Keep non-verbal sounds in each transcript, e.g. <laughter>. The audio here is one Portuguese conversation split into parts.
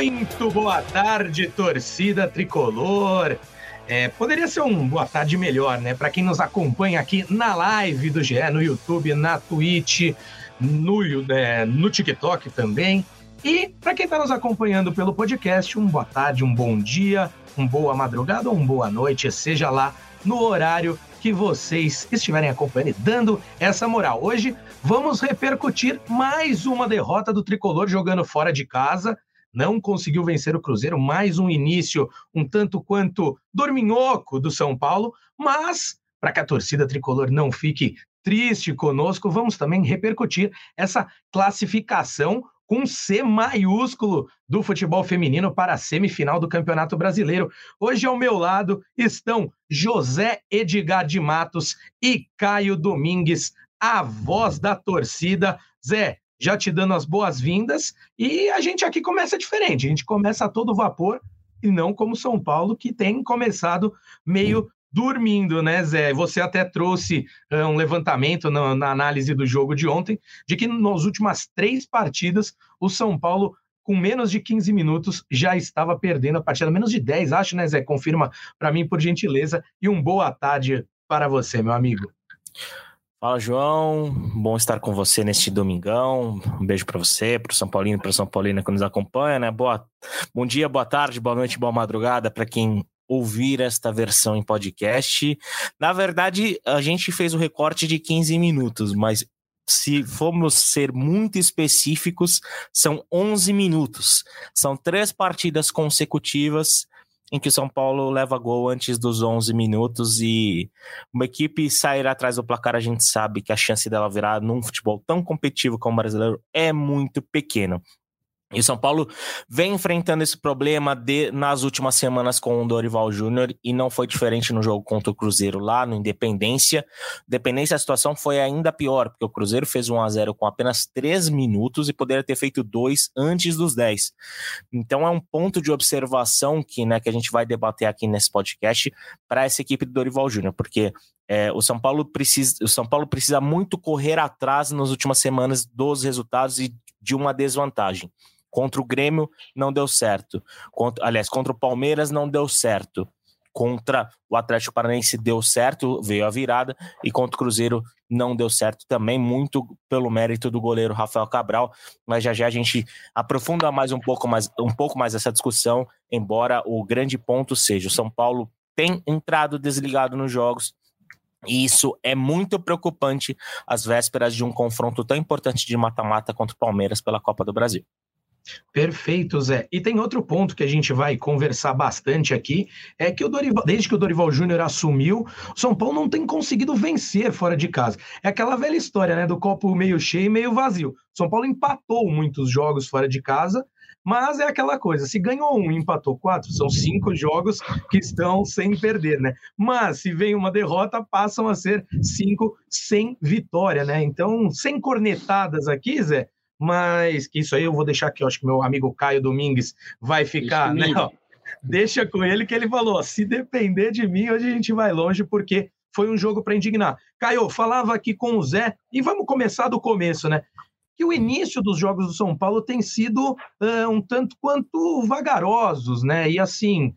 Muito boa tarde, torcida tricolor. É, poderia ser um boa tarde melhor, né? Para quem nos acompanha aqui na live do GE, no YouTube, na Twitch, no, é, no TikTok também. E para quem está nos acompanhando pelo podcast, um boa tarde, um bom dia, um boa madrugada ou um boa noite, seja lá no horário que vocês estiverem acompanhando e dando essa moral. Hoje vamos repercutir mais uma derrota do tricolor jogando fora de casa. Não conseguiu vencer o Cruzeiro, mais um início um tanto quanto dorminhoco do São Paulo, mas para que a torcida tricolor não fique triste conosco, vamos também repercutir essa classificação com C maiúsculo do futebol feminino para a semifinal do Campeonato Brasileiro. Hoje ao meu lado estão José Edgar de Matos e Caio Domingues, a voz da torcida. Zé, já te dando as boas-vindas e a gente aqui começa diferente, a gente começa a todo vapor e não como São Paulo que tem começado meio dormindo, né, Zé? Você até trouxe uh, um levantamento na, na, análise do jogo de ontem, de que nas últimas três partidas, o São Paulo, com menos de 15 minutos, já estava perdendo a partida. Menos de 10, acho, né, Zé? Confirma para mim, por gentileza. E um boa tarde para você, meu amigo. Fala, João. Bom estar com você neste domingão. Um beijo para você, para o São Paulino para São Paulina que nos acompanha, né? Boa... Bom dia, boa tarde, boa noite, boa madrugada para quem ouvir esta versão em podcast. Na verdade, a gente fez o recorte de 15 minutos, mas se formos ser muito específicos, são 11 minutos. São três partidas consecutivas em que o São Paulo leva gol antes dos 11 minutos e uma equipe sair atrás do placar, a gente sabe que a chance dela virar num futebol tão competitivo como o brasileiro é muito pequena. E o São Paulo vem enfrentando esse problema de, nas últimas semanas com o Dorival Júnior e não foi diferente no jogo contra o Cruzeiro lá no Independência. Independência a situação foi ainda pior, porque o Cruzeiro fez 1 a 0 com apenas 3 minutos e poderia ter feito dois antes dos 10. Então é um ponto de observação que, né, que a gente vai debater aqui nesse podcast para essa equipe do Dorival Júnior, porque é, o São Paulo precisa, o São Paulo precisa muito correr atrás nas últimas semanas dos resultados e de uma desvantagem. Contra o Grêmio não deu certo. Contra, aliás, contra o Palmeiras não deu certo. Contra o Atlético Paranaense deu certo, veio a virada, e contra o Cruzeiro não deu certo também, muito pelo mérito do goleiro Rafael Cabral. Mas já já a gente aprofunda mais um pouco mais, um pouco mais essa discussão, embora o grande ponto seja o São Paulo tem entrado desligado nos jogos, e isso é muito preocupante às vésperas de um confronto tão importante de mata-mata contra o Palmeiras pela Copa do Brasil. Perfeito, Zé. E tem outro ponto que a gente vai conversar bastante aqui, é que o Dorival, desde que o Dorival Júnior assumiu, o São Paulo não tem conseguido vencer fora de casa. É aquela velha história, né, do copo meio cheio e meio vazio. São Paulo empatou muitos jogos fora de casa, mas é aquela coisa, se ganhou um e empatou quatro, são cinco jogos que estão sem perder, né? Mas se vem uma derrota, passam a ser cinco sem vitória, né? Então, sem cornetadas aqui, Zé, mas que isso aí eu vou deixar aqui, eu acho que meu amigo Caio Domingues vai ficar, né? Ó, <laughs> deixa com ele que ele falou: se depender de mim, hoje a gente vai longe, porque foi um jogo para indignar. Caio, falava aqui com o Zé, e vamos começar do começo, né? Que o início dos jogos do São Paulo tem sido uh, um tanto quanto vagarosos, né? E assim,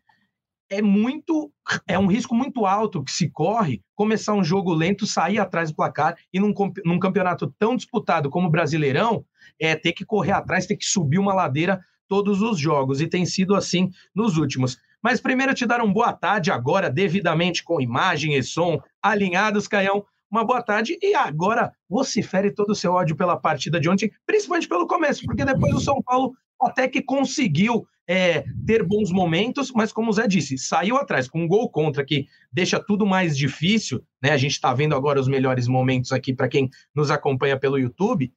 é muito é um risco muito alto que se corre começar um jogo lento, sair atrás do placar e num, num campeonato tão disputado como o Brasileirão, é ter que correr atrás, ter que subir uma ladeira todos os jogos e tem sido assim nos últimos. Mas primeiro te dar uma boa tarde agora, devidamente com imagem e som alinhados, Caião. Uma boa tarde e agora vocifere todo o seu ódio pela partida de ontem, principalmente pelo começo, porque depois o São Paulo até que conseguiu é, ter bons momentos, mas como o Zé disse, saiu atrás com um gol contra que deixa tudo mais difícil, né? A gente está vendo agora os melhores momentos aqui para quem nos acompanha pelo YouTube.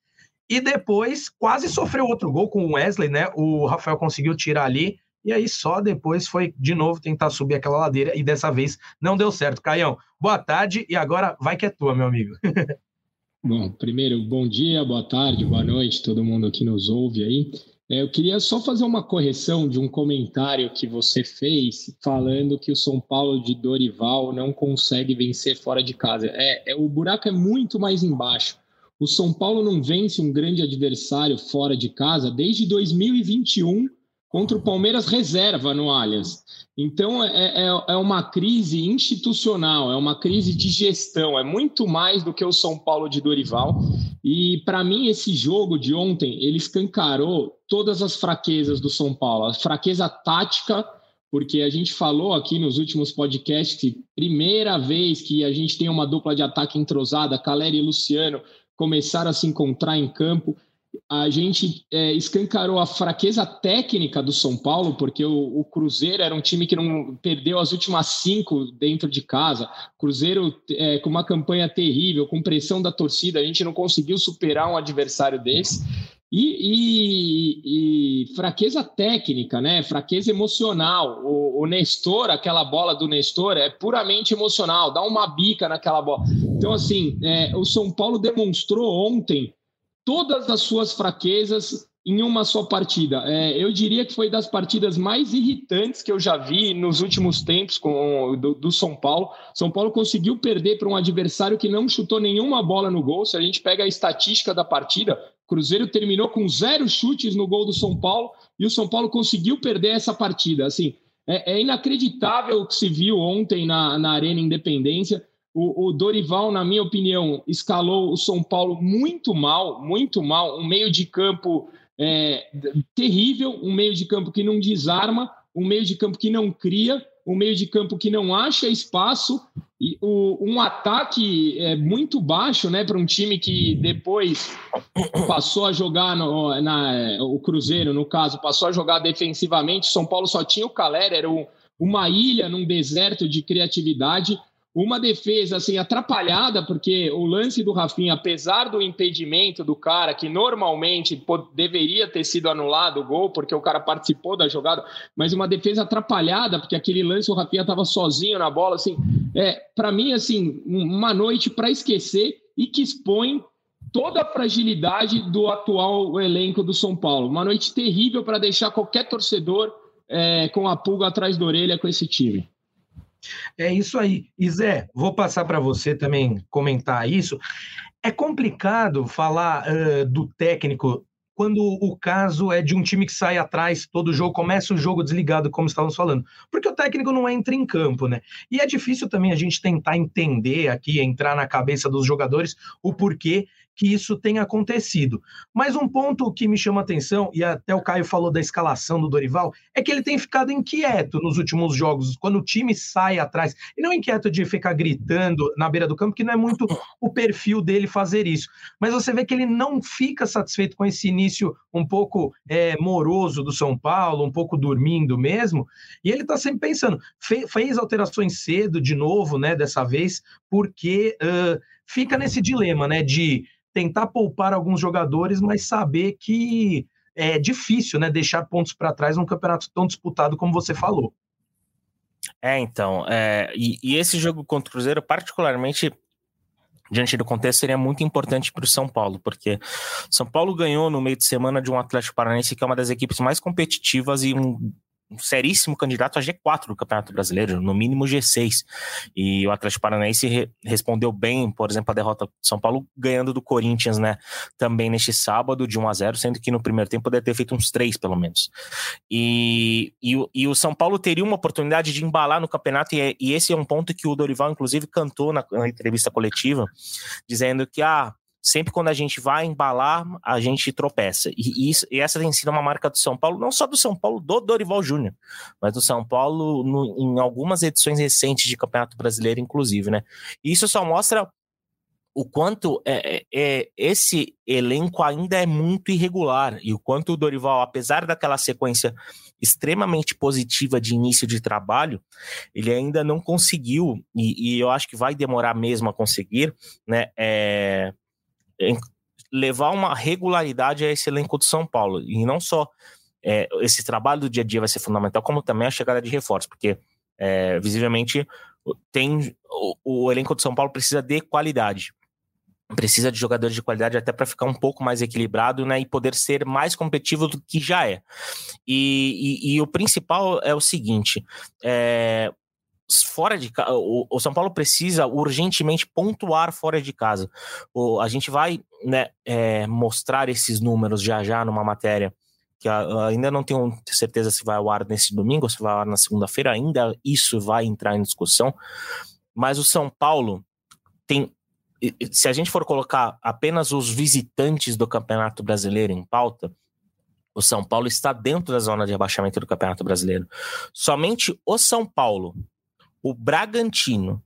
E depois quase sofreu outro gol com o Wesley, né? O Rafael conseguiu tirar ali. E aí só depois foi de novo tentar subir aquela ladeira e dessa vez não deu certo. Caião, boa tarde e agora vai que é tua, meu amigo. <laughs> Bom, primeiro, bom dia, boa tarde, boa noite, todo mundo que nos ouve aí. É, eu queria só fazer uma correção de um comentário que você fez falando que o São Paulo de Dorival não consegue vencer fora de casa. É, é o buraco é muito mais embaixo. O São Paulo não vence um grande adversário fora de casa desde 2021, contra o Palmeiras reserva no Allianz. Então é, é, é, uma crise institucional, é uma crise de gestão, é muito mais do que o São Paulo de Dorival. E para mim, esse jogo de ontem ele escancarou todas as fraquezas do São Paulo, a fraqueza tática porque a gente falou aqui nos últimos podcasts que primeira vez que a gente tem uma dupla de ataque entrosada, Caleri e Luciano começaram a se encontrar em campo. A gente é, escancarou a fraqueza técnica do São Paulo, porque o, o, Cruzeiro era um time que não perdeu as últimas cinco dentro de casa. Cruzeiro é, com uma campanha terrível, com pressão da torcida, a gente não conseguiu superar um adversário desse. E, e, e, fraqueza técnica, né? Fraqueza emocional. O, o, Nestor, aquela bola do Nestor, é puramente emocional, dá uma bica naquela bola. Então, assim, é, o São Paulo demonstrou ontem todas as suas fraquezas em uma só partida. É, eu diria que foi das partidas mais irritantes que eu já vi nos últimos tempos com, do, do São Paulo. São Paulo conseguiu perder para um adversário que não chutou nenhuma bola no gol. Se a gente pega a estatística da partida, Cruzeiro terminou com zero chutes no gol do São Paulo e o São Paulo conseguiu perder essa partida. Assim, é, é inacreditável o que se viu ontem na, na Arena Independência. O, o, Dorival, na minha opinião, escalou o São Paulo muito mal, muito mal. Um meio de campo é, terrível, um meio de campo que não desarma, um meio de campo que não cria um meio de campo que não acha espaço e o, um ataque é, muito baixo, né, para um time que depois passou a jogar no, na, o Cruzeiro, no caso, passou a jogar defensivamente. São Paulo só tinha o Calera, era um, uma ilha num deserto de criatividade uma defesa assim atrapalhada, porque o lance do Rafinha, apesar do impedimento do cara, que normalmente deveria ter sido anulado o gol, porque o cara participou da jogada, mas uma defesa atrapalhada, porque aquele lance o Rafinha estava sozinho na bola, assim, é, para mim assim, uma noite para esquecer e que expõe toda a fragilidade do atual elenco do São Paulo. Uma noite terrível para deixar qualquer torcedor é, com a pulga atrás da orelha com esse time. É isso aí. E Zé, vou passar para você também comentar isso. É complicado falar uh, do técnico quando o caso é de um time que sai atrás todo jogo, começa o jogo desligado, como estávamos falando. Porque o técnico não entra em campo, né? E é difícil também a gente tentar entender aqui, entrar na cabeça dos jogadores, o porquê que isso tenha acontecido. Mas um ponto que me chama atenção, e até o Caio falou da escalação do Dorival, é que ele tem ficado inquieto nos últimos jogos, quando o time sai atrás. E não inquieto de ficar gritando na beira do campo, que não é muito o perfil dele fazer isso. Mas você vê que ele não fica satisfeito com esse início um pouco é, moroso do São Paulo, um pouco dormindo mesmo. E ele está sempre pensando, fez, alterações cedo de novo, né, dessa vez, porque uh, fica nesse dilema, né, de tentar poupar alguns jogadores, mas saber que é difícil, né? Deixar pontos para trás num campeonato tão disputado como você falou. É, então, é, e, e, esse jogo contra o Cruzeiro, particularmente diante do contexto, seria muito importante para o São Paulo, porque São Paulo ganhou no meio de semana de um Atlético Paranaense que é uma das equipes mais competitivas e um um seríssimo candidato a G4 do Campeonato Brasileiro, no mínimo G6. E o Atlético Paranaense re respondeu bem, por exemplo, a derrota do São Paulo, ganhando do Corinthians, né? Também neste sábado, de 1 a 0 sendo que no primeiro tempo poderia ter feito uns três, pelo menos. E, e, e o São Paulo teria uma oportunidade de embalar no campeonato, e, é, e esse é um ponto que o Dorival, inclusive, cantou na, na entrevista coletiva, dizendo que, ah, sempre quando a gente vai embalar, a gente tropeça. E, isso, e essa tem sido uma marca do São Paulo, não só do São Paulo, do Dorival Júnior, mas do São Paulo no, em algumas edições recentes de Campeonato Brasileiro, inclusive, né? E isso só mostra o quanto é, é, é, esse elenco ainda é muito irregular e o quanto o Dorival, apesar daquela sequência extremamente positiva de início de trabalho, ele ainda não conseguiu, e, e eu acho que vai demorar mesmo a conseguir, né? É, levar uma regularidade a esse elenco do São Paulo. E não só é, esse trabalho do dia a dia vai ser fundamental, como também a chegada de reforços, porque é, visivelmente tem o, o, elenco do São Paulo precisa de qualidade. Precisa de jogadores de qualidade até para ficar um pouco mais equilibrado né, e poder ser mais competitivo do que já é. E, e, e o principal é o seguinte: é, fora de casa. O, São Paulo precisa urgentemente pontuar fora de casa. O, a gente vai né, é, mostrar esses números já já numa matéria que ainda não tenho certeza se vai ao ar nesse domingo ou se vai ao ar na segunda-feira, ainda isso vai entrar em discussão. Mas o São Paulo tem. Se a gente for colocar apenas os visitantes do Campeonato Brasileiro em pauta, o São Paulo está dentro da zona de rebaixamento do Campeonato Brasileiro. Somente o São Paulo, o Bragantino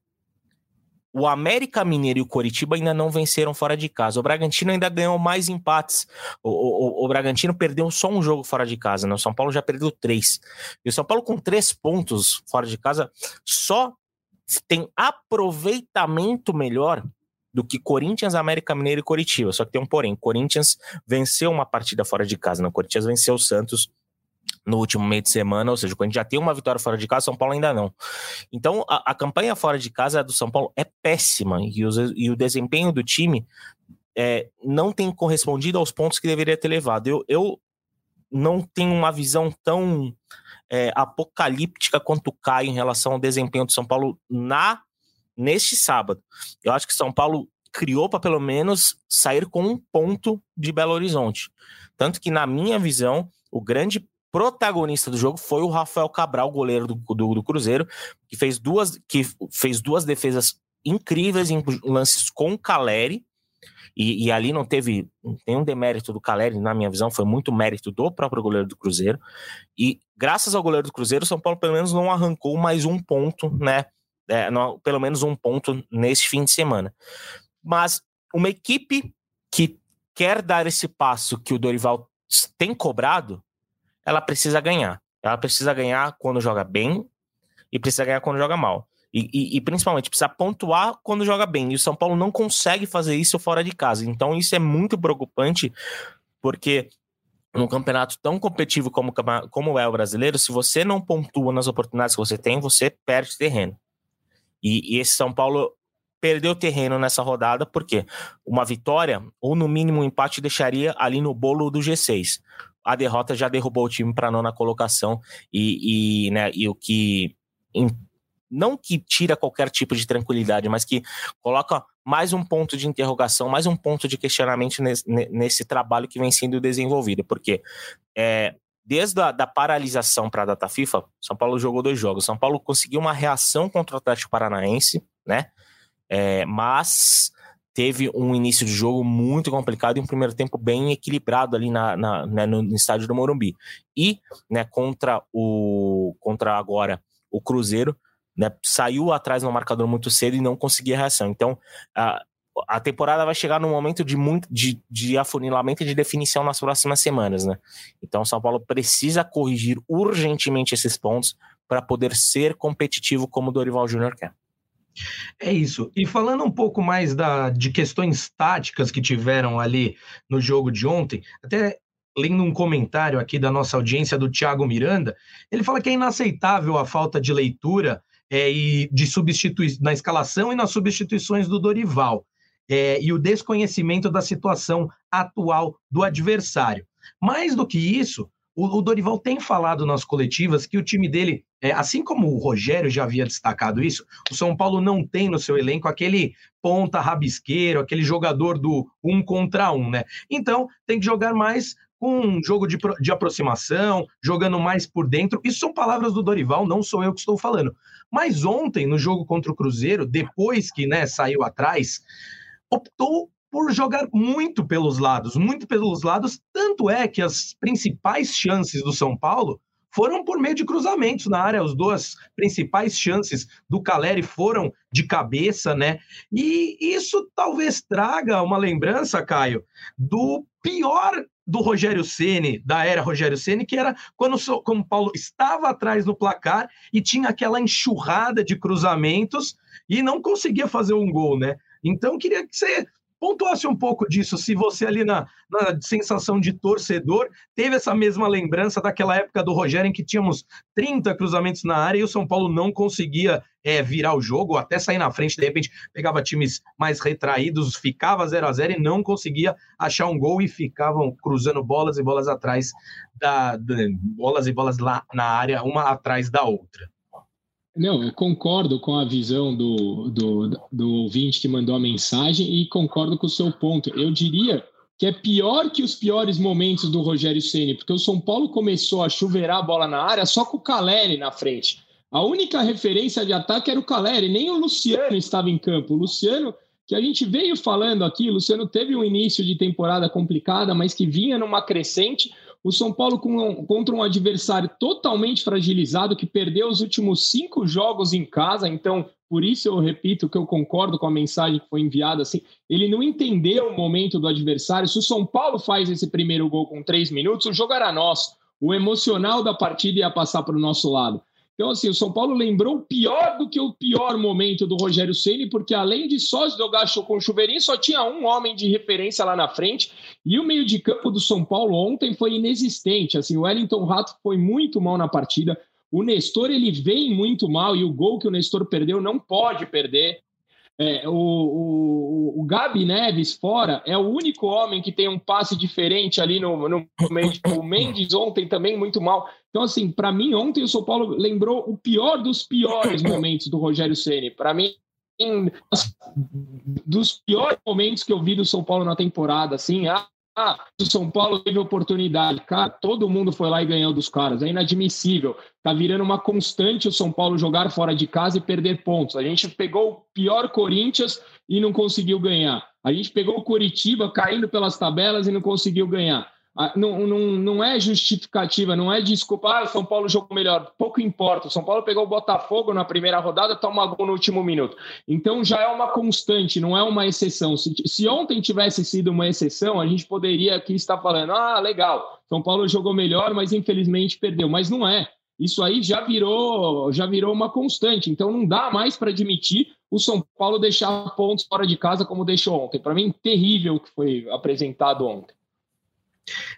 o América Mineiro e o Coritiba ainda não venceram fora de casa. O Bragantino ainda ganhou mais empates. O, o, o Bragantino perdeu só um jogo fora de casa, né? O São Paulo já perdeu três. E o São Paulo, com três pontos fora de casa, só tem aproveitamento melhor do que Corinthians, América Mineiro e Coritiba. Só que tem um porém: Corinthians venceu uma partida fora de casa, né? Corinthians venceu o Santos no último meio de semana, ou seja, quando a gente já tem uma vitória fora de casa, São Paulo ainda não. Então, a, a campanha fora de casa do São Paulo é péssima e, os, e o desempenho do time é, não tem correspondido aos pontos que deveria ter levado. Eu, eu não tenho uma visão tão é, apocalíptica quanto o Caio em relação ao desempenho do São Paulo na neste sábado. Eu acho que São Paulo criou para pelo menos sair com um ponto de Belo Horizonte. Tanto que, na minha visão, o grande protagonista do jogo foi o Rafael Cabral, goleiro do, do, do, Cruzeiro, que fez duas, que fez duas defesas incríveis em lances com o Caleri. E, e, ali não teve nenhum demérito do Caleri, na minha visão, foi muito mérito do próprio goleiro do Cruzeiro. E graças ao goleiro do Cruzeiro, o São Paulo pelo menos não arrancou mais um ponto, né? É, não, pelo menos um ponto nesse fim de semana. Mas uma equipe que quer dar esse passo que o Dorival tem cobrado, ela precisa ganhar. Ela precisa ganhar quando joga bem e precisa ganhar quando joga mal. E, e, e, principalmente precisa pontuar quando joga bem. E o São Paulo não consegue fazer isso fora de casa. Então isso é muito preocupante, porque num campeonato tão competitivo como, como é o brasileiro, se você não pontua nas oportunidades que você tem, você perde terreno. E, e esse São Paulo perdeu terreno nessa rodada, porque uma vitória, ou no mínimo um empate, deixaria ali no bolo do G6 a derrota já derrubou o time para a nona colocação e, e, né, e o que não que tira qualquer tipo de tranquilidade, mas que coloca mais um ponto de interrogação, mais um ponto de questionamento nesse, nesse trabalho que vem sendo desenvolvido, porque é, desde a da paralisação para a data FIFA, São Paulo jogou dois jogos. São Paulo conseguiu uma reação contra o Atlético Paranaense, né? É, mas teve um início de jogo muito complicado e um primeiro tempo bem equilibrado ali na, na né, no, estádio do Morumbi. E né, contra o contra agora o Cruzeiro, né, saiu atrás no marcador muito cedo e não conseguia reação. Então a, a temporada vai chegar num momento de, muito, de, de afunilamento e de definição nas próximas semanas. Né? Então São Paulo precisa corrigir urgentemente esses pontos para poder ser competitivo como o Dorival Júnior quer. É isso. E falando um pouco mais da, de questões táticas que tiveram ali no jogo de ontem, até lendo um comentário aqui da nossa audiência do Thiago Miranda, ele fala que é inaceitável a falta de leitura é, e de substitui na escalação e nas substituições do Dorival. É, e o desconhecimento da situação atual do adversário. Mais do que isso, o, o Dorival tem falado nas coletivas que o time dele é, assim como o Rogério já havia destacado isso, o São Paulo não tem no seu elenco aquele ponta rabisqueiro, aquele jogador do um contra um, né? Então tem que jogar mais com um jogo de, de aproximação, jogando mais por dentro. Isso são palavras do Dorival, não sou eu que estou falando. Mas ontem, no jogo contra o Cruzeiro, depois que né, saiu atrás, optou por jogar muito pelos lados, muito pelos lados. Tanto é que as principais chances do São Paulo foram por meio de cruzamentos na área. As duas principais chances do Caleri foram de cabeça, né? E isso talvez traga uma lembrança, Caio, do pior do Rogério Ceni, da era Rogério Ceni, que era quando o São Paulo estava atrás no placar e tinha aquela enxurrada de cruzamentos e não conseguia fazer um gol, né? Então queria que você pontuasse um pouco disso, se você ali na, na, sensação de torcedor teve essa mesma lembrança daquela época do Rogério em que tínhamos 30 cruzamentos na área e o São Paulo não conseguia é, virar o jogo, até sair na frente, de repente pegava times mais retraídos, ficava 0 a 0 e não conseguia achar um gol e ficavam cruzando bolas e bolas atrás da, de, bolas e bolas lá na área, uma atrás da outra. Não, eu concordo com a visão do, do, do ouvinte que mandou a mensagem e concordo com o seu ponto. Eu diria que é pior que os piores momentos do Rogério Ceni, porque o São Paulo começou a chuveirar a bola na área só com o Caleri na frente. A única referência de ataque era o Caleri, nem o Luciano estava em campo. O Luciano, que a gente veio falando aqui, o Luciano teve um início de temporada complicada, mas que vinha numa crescente. O São Paulo com, contra um adversário totalmente fragilizado, que perdeu os últimos cinco jogos em casa, então por isso eu repito que eu concordo com a mensagem que foi enviada. Assim, ele não entendeu o momento do adversário. Se o São Paulo faz esse primeiro gol com três minutos, o jogo era nosso. O emocional da partida ia passar para o nosso lado. Então, assim, o São Paulo lembrou pior do que o pior momento do Rogério Ceni, porque além de só jogar com o chuveirinho, só tinha um homem de referência lá na frente. E o meio de campo do São Paulo ontem foi inexistente. Assim, o Wellington Rato foi muito mal na partida. O Nestor ele vem muito mal e o gol que o Nestor perdeu não pode perder. É, o, o, o Gabi Neves fora é o único homem que tem um passe diferente ali no, no meio. O Mendes ontem também muito mal. Então, assim, para mim, ontem o São Paulo lembrou o pior dos piores momentos do Rogério Ceni. Para mim, dos piores momentos que eu vi do São Paulo na temporada, assim, ah, ah, o São Paulo teve oportunidade. Cara, todo mundo foi lá e ganhou dos caras. É inadmissível. Tá virando uma constante o São Paulo jogar fora de casa e perder pontos. A gente pegou o pior Corinthians e não conseguiu ganhar. A gente pegou o Curitiba caindo pelas tabelas e não conseguiu ganhar. Ah, não, não, não é justificativa, não é desculpa, ah, o São Paulo jogou melhor, pouco importa. O São Paulo pegou o Botafogo na primeira rodada, toma gol no último minuto. Então já é uma constante, não é uma exceção. Se, se ontem tivesse sido uma exceção, a gente poderia aqui estar falando: ah, legal, São Paulo jogou melhor, mas infelizmente perdeu. Mas não é. Isso aí já virou, já virou uma constante. Então não dá mais para admitir o São Paulo deixar pontos fora de casa como deixou ontem. Para mim, terrível o que foi apresentado ontem.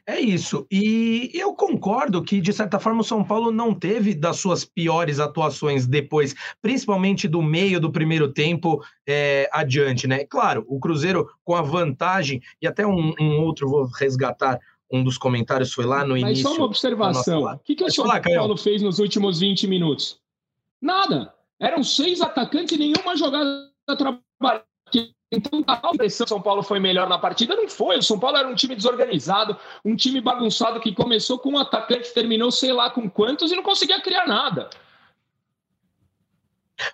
É isso. E eu concordo que, de certa forma, o São Paulo não teve das suas piores atuações depois, principalmente do meio do primeiro tempo é, adiante, né? Claro, o Cruzeiro com a vantagem, e até um, um outro, vou resgatar um dos comentários, foi lá no Mas início. Mas só uma observação: o que, que o São falar, Paulo fez nos últimos 20 minutos? Nada. Eram seis atacantes e nenhuma jogada trabalhada então, a impressão que São Paulo foi melhor na partida não foi. O São Paulo era um time desorganizado, um time bagunçado que começou com um atacante, terminou sei lá com quantos e não conseguia criar nada.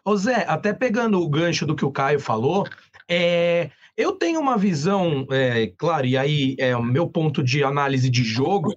Ô Zé, até pegando o gancho do que o Caio falou, é, eu tenho uma visão, é, claro, e aí é o meu ponto de análise de jogo,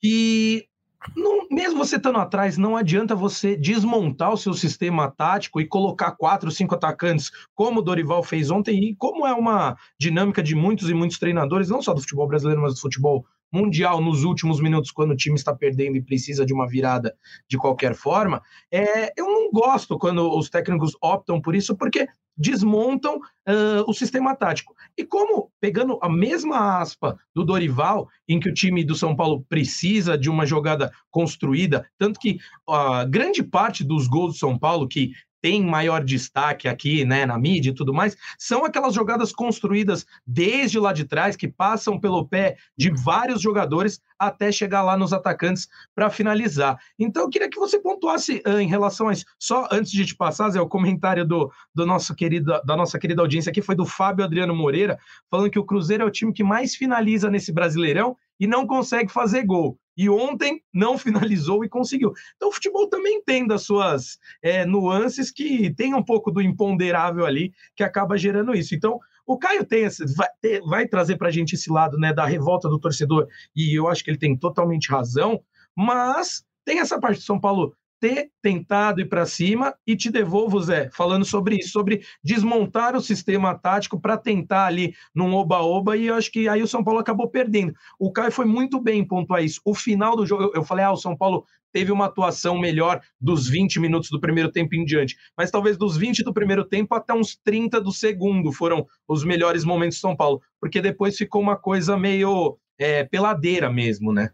que não, mesmo você estando atrás, não adianta você desmontar o seu sistema tático e colocar quatro, cinco atacantes, como o Dorival fez ontem, e como é uma dinâmica de muitos e muitos treinadores, não só do futebol brasileiro, mas do futebol mundial nos últimos minutos, quando o time está perdendo e precisa de uma virada de qualquer forma. É, eu não gosto quando os técnicos optam por isso, porque desmontam uh, o sistema tático. E como, pegando a mesma aspa do Dorival, em que o time do São Paulo precisa de uma jogada construída, tanto que a uh, grande parte dos gols do São Paulo, que tem maior destaque aqui, né, na mídia e tudo mais, são aquelas jogadas construídas desde lá de trás, que passam pelo pé de vários jogadores até chegar lá nos atacantes para finalizar. Então, eu queria que você pontuasse uh, em relação a isso. Só antes de te passar, Zé, o comentário do, do nosso querido, da nossa querida audiência aqui foi do Fábio Adriano Moreira, falando que o Cruzeiro é o time que mais finaliza nesse Brasileirão e não consegue fazer gol. E ontem não finalizou e conseguiu. Então, o futebol também tem das suas é, nuances que tem um pouco do imponderável ali que acaba gerando isso. Então, o Caio tem esse, vai, ter, vai trazer para a gente esse lado né, da revolta do torcedor, e eu acho que ele tem totalmente razão, mas tem essa parte de São Paulo ter tentado ir para cima e te devolvo, Zé, falando sobre isso, sobre desmontar o sistema tático para tentar ali num oba-oba e eu acho que aí o São Paulo acabou perdendo. O Caio foi muito bem em pontuar isso. O final do jogo, eu falei, ah, o São Paulo teve uma atuação melhor dos 20 minutos do primeiro tempo em diante, mas talvez dos 20 do primeiro tempo até uns 30 do segundo foram os melhores momentos do São Paulo, porque depois ficou uma coisa meio é, peladeira mesmo, né?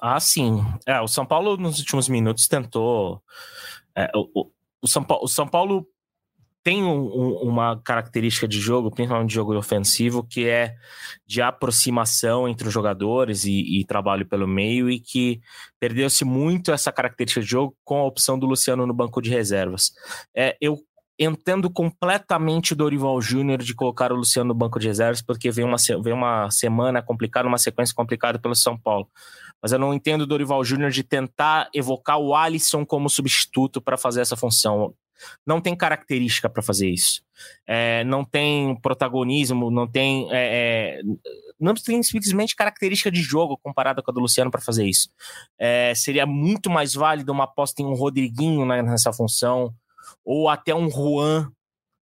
Ah, sim. É, o São Paulo nos últimos minutos tentou. É, o, o, São Paulo, o São Paulo tem um, um, uma característica de jogo, principalmente de jogo ofensivo, que é de aproximação entre os jogadores e, e trabalho pelo meio, e que perdeu-se muito essa característica de jogo com a opção do Luciano no banco de reservas. É, eu entendo completamente o Dorival Júnior de colocar o Luciano no banco de reservas, porque vem uma, vem uma semana complicada, uma sequência complicada pelo São Paulo. Mas eu não entendo o Dorival Júnior de tentar evocar o Alisson como substituto para fazer essa função. Não tem característica para fazer isso. É, não tem protagonismo, não tem. É, é, não tem simplesmente característica de jogo comparada com a do Luciano para fazer isso. É, seria muito mais válido uma aposta em um Rodriguinho né, nessa função ou até um Juan,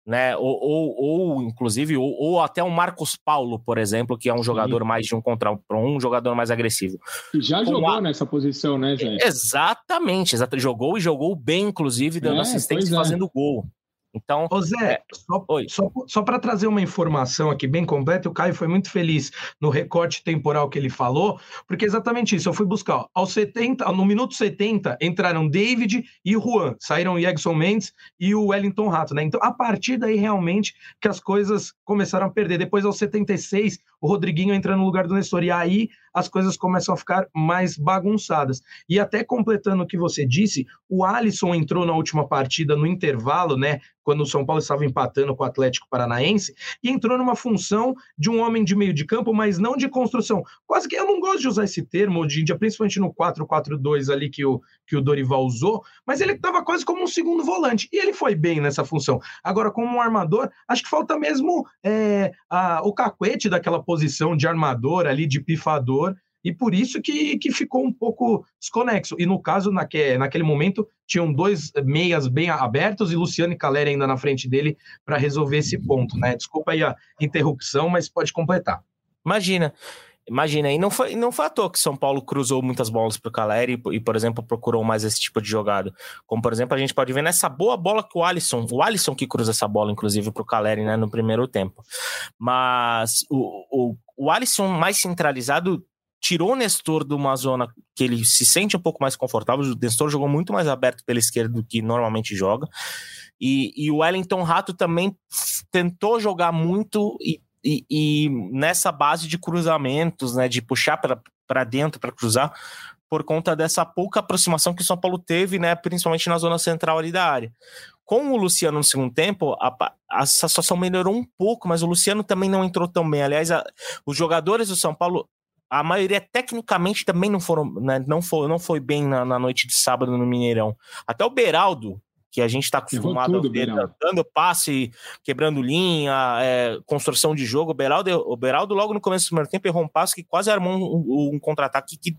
né? Ou, ou, ou inclusive, ou, ou, até um Marcos Paulo, por exemplo, que é um jogador Sim. mais de um contra um, um jogador mais agressivo. Já Com jogou a... nessa posição, né, Zé? Exatamente, exatamente, jogou e jogou bem, inclusive, dando é, assistência e é. fazendo gol. Então. Ô Zé, é... só, só, só para trazer uma informação aqui bem completa, o Caio foi muito feliz no recorte temporal que ele falou, porque é exatamente isso. Eu fui buscar, ó, aos 70, no minuto 70, entraram David e Juan, saíram o Jackson Mendes e o Wellington Rato, né? Então, a partir daí, realmente, que as coisas começaram a perder. Depois, aos 76, o Rodriguinho entra no lugar do Nestor. E aí as coisas começam a ficar mais bagunçadas. E até completando o que você disse, o Alisson entrou na última partida no intervalo, né? Quando o São Paulo estava empatando com o Atlético Paranaense, e entrou numa função de um homem de meio de campo, mas não de construção. Quase que eu não gosto de usar esse termo hoje em dia, principalmente no 4-4-2 ali que o, que o Dorival usou, mas ele estava quase como um segundo volante. E ele foi bem nessa função. Agora, como um armador, acho que falta mesmo é, a, o cacuete daquela posição de armador ali, de pifador, e por isso que, que ficou um pouco desconexo. E no caso, naque, naquele momento, tinham dois meias bem abertos e Luciano e Caleri ainda na frente dele para resolver esse ponto, né? Desculpa aí a interrupção, mas pode completar. Imagina. Imagina, e não foi, não foi à toa que São Paulo cruzou muitas bolas para o Caleri e, por exemplo, procurou mais esse tipo de jogada. Como, por exemplo, a gente pode ver nessa boa bola que o Alisson, o Alisson que cruza essa bola, inclusive, para o Caleri né, no primeiro tempo. Mas o, o, o Alisson mais centralizado tirou o Nestor de uma zona que ele se sente um pouco mais confortável. O Nestor jogou muito mais aberto pela esquerda do que normalmente joga. E, e o Wellington Rato também tentou jogar muito e e, e nessa base de cruzamentos, né, de puxar para dentro para cruzar, por conta dessa pouca aproximação que o São Paulo teve, né, principalmente na zona central ali da área. Com o Luciano no segundo tempo, a, a situação melhorou um pouco, mas o Luciano também não entrou tão bem. Aliás, a, os jogadores do São Paulo, a maioria tecnicamente também não foram, né, não, foi, não foi bem na, na noite de sábado no Mineirão. Até o Beraldo, que a gente está acostumado tudo, a ver dando passe, quebrando linha, é, construção de jogo. O Beraldo, o Beraldo, logo no começo do primeiro tempo, errou um passe que quase armou um, um, um contra-ataque que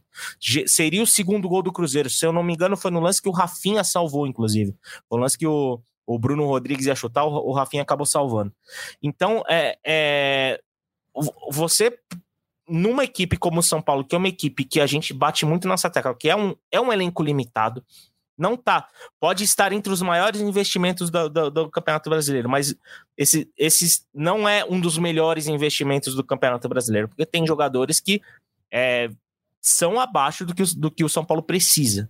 seria o segundo gol do Cruzeiro. Se eu não me engano, foi no lance que o Rafinha salvou, inclusive. Foi o lance que o, o Bruno Rodrigues ia chutar, o, o Rafinha acabou salvando. Então, é, é, você numa equipe como o São Paulo, que é uma equipe que a gente bate muito nessa tecla, que é um, é um elenco limitado, não tá. Pode estar entre os maiores investimentos do, do, do Campeonato Brasileiro, mas esse, esse não é um dos melhores investimentos do Campeonato Brasileiro, porque tem jogadores que é, são abaixo do que, do que o São Paulo precisa.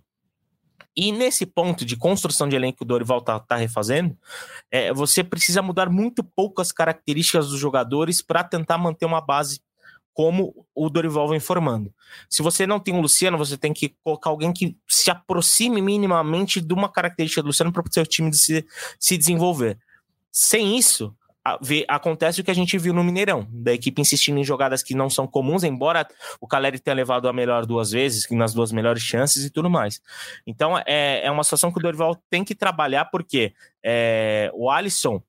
E nesse ponto de construção de elenco que o Dorival está tá refazendo, é, você precisa mudar muito poucas características dos jogadores para tentar manter uma base como o Dorival vem formando. Se você não tem o Luciano, você tem que colocar alguém que se aproxime minimamente de uma característica do Luciano para o seu time se, se desenvolver. Sem isso, a, vê, acontece o que a gente viu no Mineirão, da equipe insistindo em jogadas que não são comuns, embora o Caleri tenha levado a melhor duas vezes, nas duas melhores chances e tudo mais. Então é, é uma situação que o Dorival tem que trabalhar, porque é, o Alisson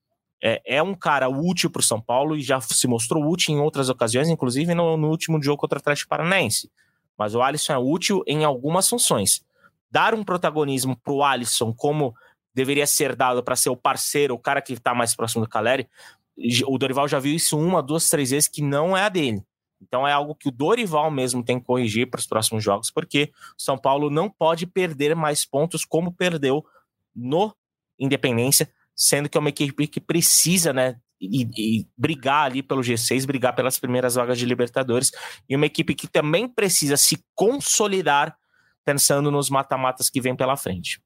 é, é um cara útil para o São Paulo e já se mostrou útil em outras ocasiões, inclusive no, no último jogo contra o Atlético Paranaense. Mas o Alisson é útil em algumas funções. Dar um protagonismo para o Alisson como deveria ser dado para ser o parceiro, o cara que está mais próximo do Caleri, o Dorival já viu isso uma, duas, três vezes que não é a dele. Então é algo que o Dorival mesmo tem que corrigir para os próximos jogos, porque São Paulo não pode perder mais pontos como perdeu no Independência, sendo que é uma equipe que precisa, né, e, e, brigar ali pelo G6, brigar pelas primeiras vagas de Libertadores, e uma equipe que também precisa se consolidar pensando nos mata-matas que vem pela frente.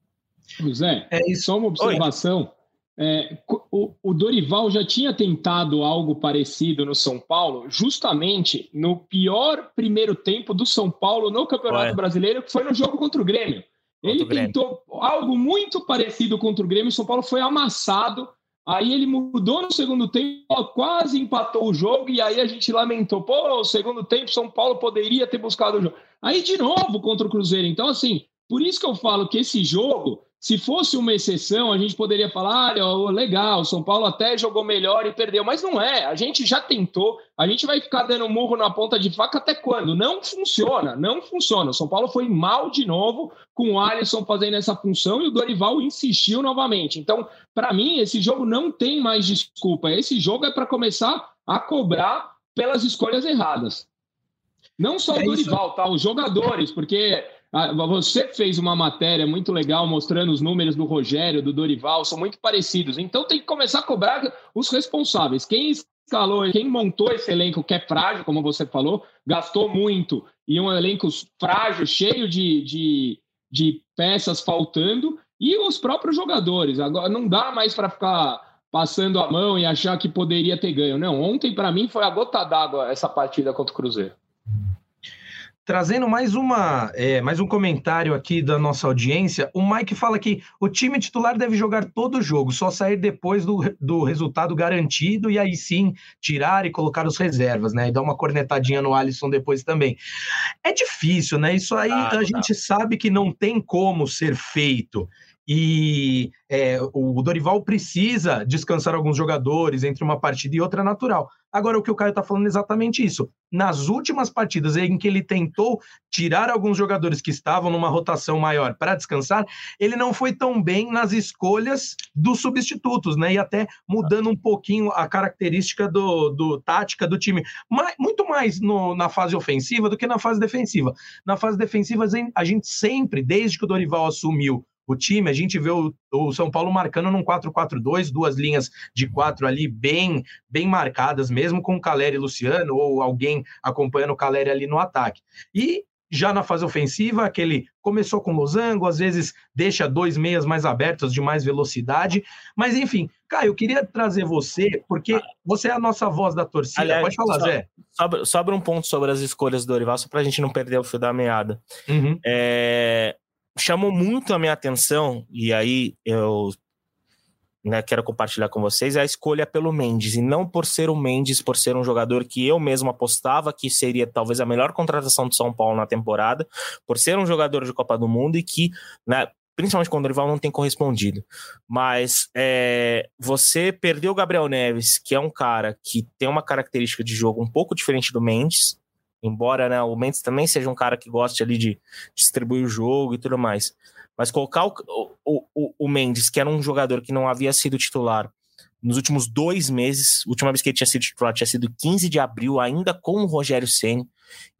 Zé, é só uma observação. É, o, o, Dorival já tinha tentado algo parecido no São Paulo, justamente no pior primeiro tempo do São Paulo no Campeonato Brasileiro, que foi no jogo contra o Grêmio. Ele tentou algo muito parecido contra o Grêmio. O São Paulo foi amassado Aí ele mudou no segundo tempo, quase empatou o jogo, e aí a gente lamentou. Pô, o segundo tempo, São Paulo poderia ter buscado o jogo. Aí de novo contra o Cruzeiro. Então, assim, por isso que eu falo que esse jogo se fosse uma exceção, a gente poderia falar, olha, legal, o São Paulo até jogou melhor e perdeu, mas não é. A gente já tentou, a gente vai ficar dando murro na ponta de faca até quando? Não funciona, não funciona. O São Paulo foi mal de novo com o Alisson fazendo essa função e o Dorival insistiu novamente. Então, para mim, esse jogo não tem mais desculpa. Esse jogo é para começar a cobrar pelas escolhas erradas. Não só é o Dorival, tá? Os jogadores, porque ah, você fez uma matéria muito legal mostrando os números do Rogério, do Dorival, são muito parecidos. Então tem que começar a cobrar os responsáveis. Quem escalou, quem montou esse elenco que é frágil, como você falou, gastou muito e um elenco frágil, cheio de, de, de peças faltando, e os próprios jogadores. Agora não dá mais para ficar passando a mão e achar que poderia ter ganho. Não, ontem para mim foi a gota d'água essa partida contra o Cruzeiro. Trazendo mais, uma, é, mais um comentário aqui da nossa audiência, o Mike fala que o time titular deve jogar todo o jogo, só sair depois do, do resultado garantido e aí sim tirar e colocar os reservas, né? E dar uma cornetadinha no Alisson depois também. É difícil, né? Isso aí ah, a gente sabe que não tem como ser feito e é, o Dorival precisa descansar alguns jogadores entre uma partida e outra natural. Agora, o que o Caio está falando é exatamente isso. Nas últimas partidas em que ele tentou tirar alguns jogadores que estavam numa rotação maior para descansar, ele não foi tão bem nas escolhas dos substitutos, né? E até mudando um pouquinho a característica do, do tática do time. Mas, muito mais no, na fase ofensiva do que na fase defensiva. Na fase defensiva, a gente sempre, desde que o Dorival assumiu o time, a gente vê o, o São Paulo marcando num 4-4-2, duas linhas de quatro ali bem bem marcadas, mesmo com o Caleri e Luciano, ou alguém acompanhando o Caleri ali no ataque. E já na fase ofensiva, aquele começou com losango, às vezes deixa dois meias mais abertos, de mais velocidade. Mas, enfim, Caio, eu queria trazer você, porque você é a nossa voz da torcida. Aliás, Pode falar, so, Zé. Sobre, sobre, um ponto sobre as escolhas do Dorival, só para a gente não perder o fio da meada. Uhum. É, chamou muito a minha atenção, e aí eu né, quero compartilhar com vocês, é a escolha pelo Mendes, e não por ser o Mendes, por ser um jogador que eu mesmo apostava que seria talvez a melhor contratação do São Paulo na temporada, por ser um jogador de Copa do Mundo e que, né, principalmente quando o rival não tem correspondido. Mas é, você perdeu o Gabriel Neves, que é um cara que tem uma característica de jogo um pouco diferente do Mendes, Embora né, o Mendes também seja um cara que goste ali de distribuir o jogo e tudo mais. Mas colocar o, o, o, o Mendes, que era um jogador que não havia sido titular nos últimos dois meses, a última vez que ele tinha sido titular tinha sido 15 de abril, ainda com o Rogério Senna.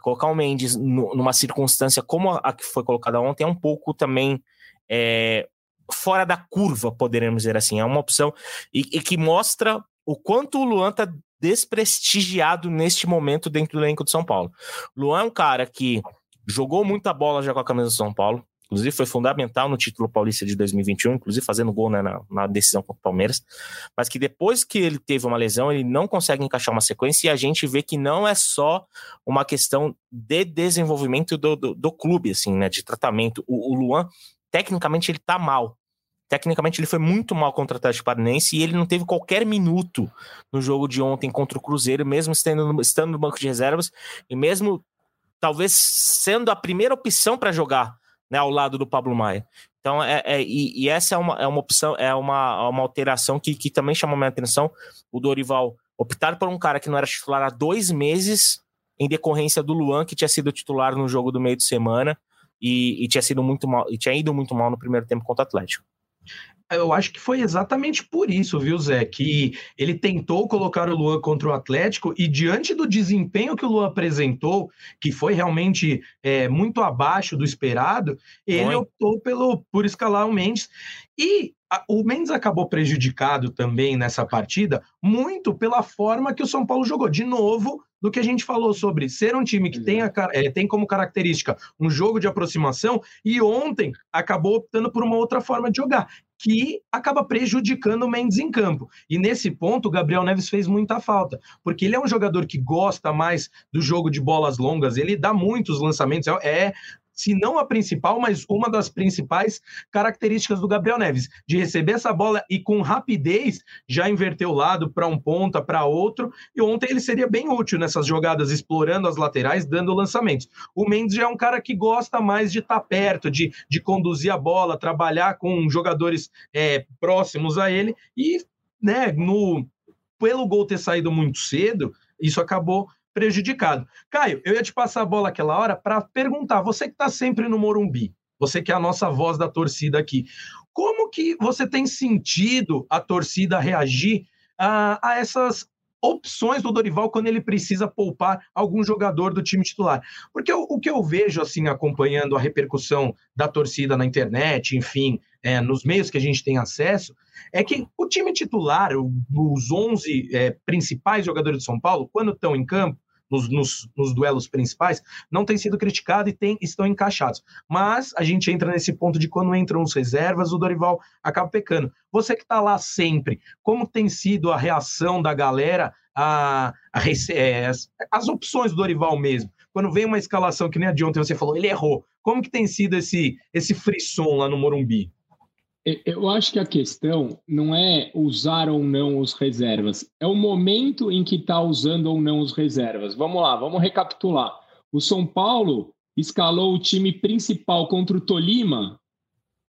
Colocar o Mendes no, numa circunstância como a, que foi colocada ontem é um pouco também é, fora da curva, poderemos dizer assim. É uma opção e, e que mostra o quanto o Luan tá desprestigiado neste momento dentro do elenco de São Paulo. Luan é um cara que jogou muita bola já com a camisa do São Paulo, inclusive foi fundamental no título paulista de 2021, inclusive fazendo gol né, na, na, decisão contra o Palmeiras, mas que depois que ele teve uma lesão, ele não consegue encaixar uma sequência e a gente vê que não é só uma questão de desenvolvimento do, do, do clube, assim, né, de tratamento. O, o Luan, tecnicamente, ele tá mal, Tecnicamente, ele foi muito mal contra o Atlético Paranaense e ele não teve qualquer minuto no jogo de ontem contra o Cruzeiro, mesmo estando no, estando no banco de reservas e mesmo talvez sendo a primeira opção para jogar né, ao lado do Pablo Maia. Então, é, é e, e, essa é uma, é uma opção, é uma, uma alteração que, que também chamou minha atenção. O Dorival optar por um cara que não era titular há dois meses, em decorrência do Luan, que tinha sido titular no jogo do meio de semana e, e tinha sido muito mal, e tinha ido muito mal no primeiro tempo contra o Atlético. Eu acho que foi exatamente por isso, viu, Zé? Que ele tentou colocar o Luan contra o Atlético e, diante do desempenho que o Luan apresentou, que foi realmente é, muito abaixo do esperado, ele optou pelo, por escalar o Mendes. E a, o Mendes acabou prejudicado também nessa partida, muito pela forma que o São Paulo jogou. De novo, do que a gente falou sobre ser um time que tem, a, é, tem como característica um jogo de aproximação, e ontem acabou optando por uma outra forma de jogar, que acaba prejudicando o Mendes em campo. E nesse ponto, o Gabriel Neves fez muita falta, porque ele é um jogador que gosta mais do jogo de bolas longas, ele dá muitos lançamentos, é, é se não a principal, mas uma das principais características do Gabriel Neves, de receber essa bola e com rapidez já inverter o lado para um ponta, para outro. E ontem ele seria bem útil nessas jogadas, explorando as laterais, dando lançamentos. O Mendes já é um cara que gosta mais de estar tá perto, de, de conduzir a bola, trabalhar com jogadores é, próximos a ele e né, no, pelo gol ter saído muito cedo, isso acabou prejudicado. Caio, eu ia te passar a bola aquela hora para perguntar, você que está sempre no Morumbi, você que é a nossa voz da torcida aqui, como que você tem sentido a torcida reagir a, a essas opções do Dorival quando ele precisa poupar algum jogador do time titular. Porque o, o que eu vejo, assim, acompanhando a repercussão da torcida na internet, enfim, é, nos meios que a gente tem acesso, é que o time titular, os 11 é, principais jogadores de São Paulo, quando estão em campo, nos, nos, nos, duelos principais, não tem sido criticado e tem, estão encaixados. Mas a gente entra nesse ponto de quando entram os reservas, o Dorival acaba pecando. Você que está lá sempre, como tem sido a reação da galera a, a, é, as, as opções do Dorival mesmo? Quando vem uma escalação que nem a de ontem, você falou, ele errou. Como que tem sido esse, esse frisson lá no Morumbi? Eu acho que a questão não é usar ou não os reservas, é o momento em que está usando ou não os reservas. Vamos lá, vamos recapitular. O São Paulo escalou o time principal contra o Tolima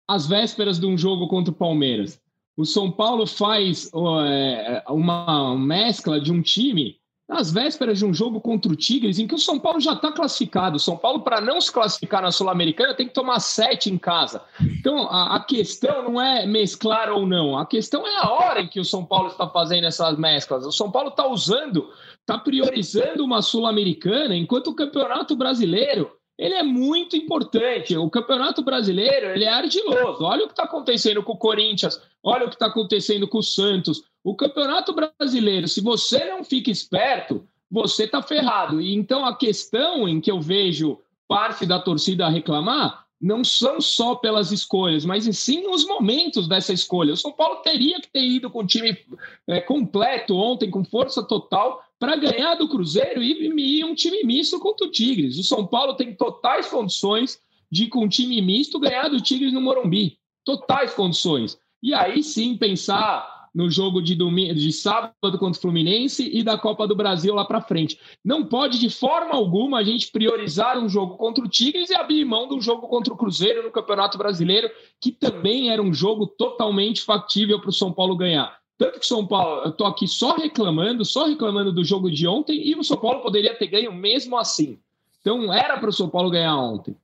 às vésperas de um jogo contra o Palmeiras. O São Paulo faz é, uma mescla de um time às vésperas de um jogo contra o Tigres, em que o São Paulo já está classificado. O São Paulo, para não se classificar na Sul-Americana, tem que tomar sete em casa. Então, a, a, questão não é mesclar ou não, a questão é a hora em que o São Paulo está fazendo essas mesclas. O São Paulo está usando, está priorizando uma Sul-Americana, enquanto o Campeonato Brasileiro ele é muito importante. O Campeonato Brasileiro ele é ardiloso. Olha o que está acontecendo com o Corinthians, olha o que está acontecendo com o Santos. O Campeonato Brasileiro, se você não fica esperto, você está ferrado. E então a questão em que eu vejo parte da torcida reclamar não são só pelas escolhas, mas sim os momentos dessa escolha. O São Paulo teria que ter ido com o time é, completo ontem, com força total, para ganhar do Cruzeiro e, e um time misto contra o Tigres. O São Paulo tem totais condições de, com um time misto, ganhar do Tigres no Morumbi. Totais condições. E aí sim pensar no jogo de, domingo, de sábado contra o Fluminense e da Copa do Brasil lá para frente. Não pode, de forma alguma, a gente priorizar um jogo contra o Tigres e abrir mão do jogo contra o Cruzeiro no Campeonato Brasileiro, que também era um jogo totalmente factível para o São Paulo ganhar. Tanto que o São Paulo, eu estou aqui só reclamando, só reclamando do jogo de ontem, e o São Paulo poderia ter ganho mesmo assim. Então era para o São Paulo ganhar ontem.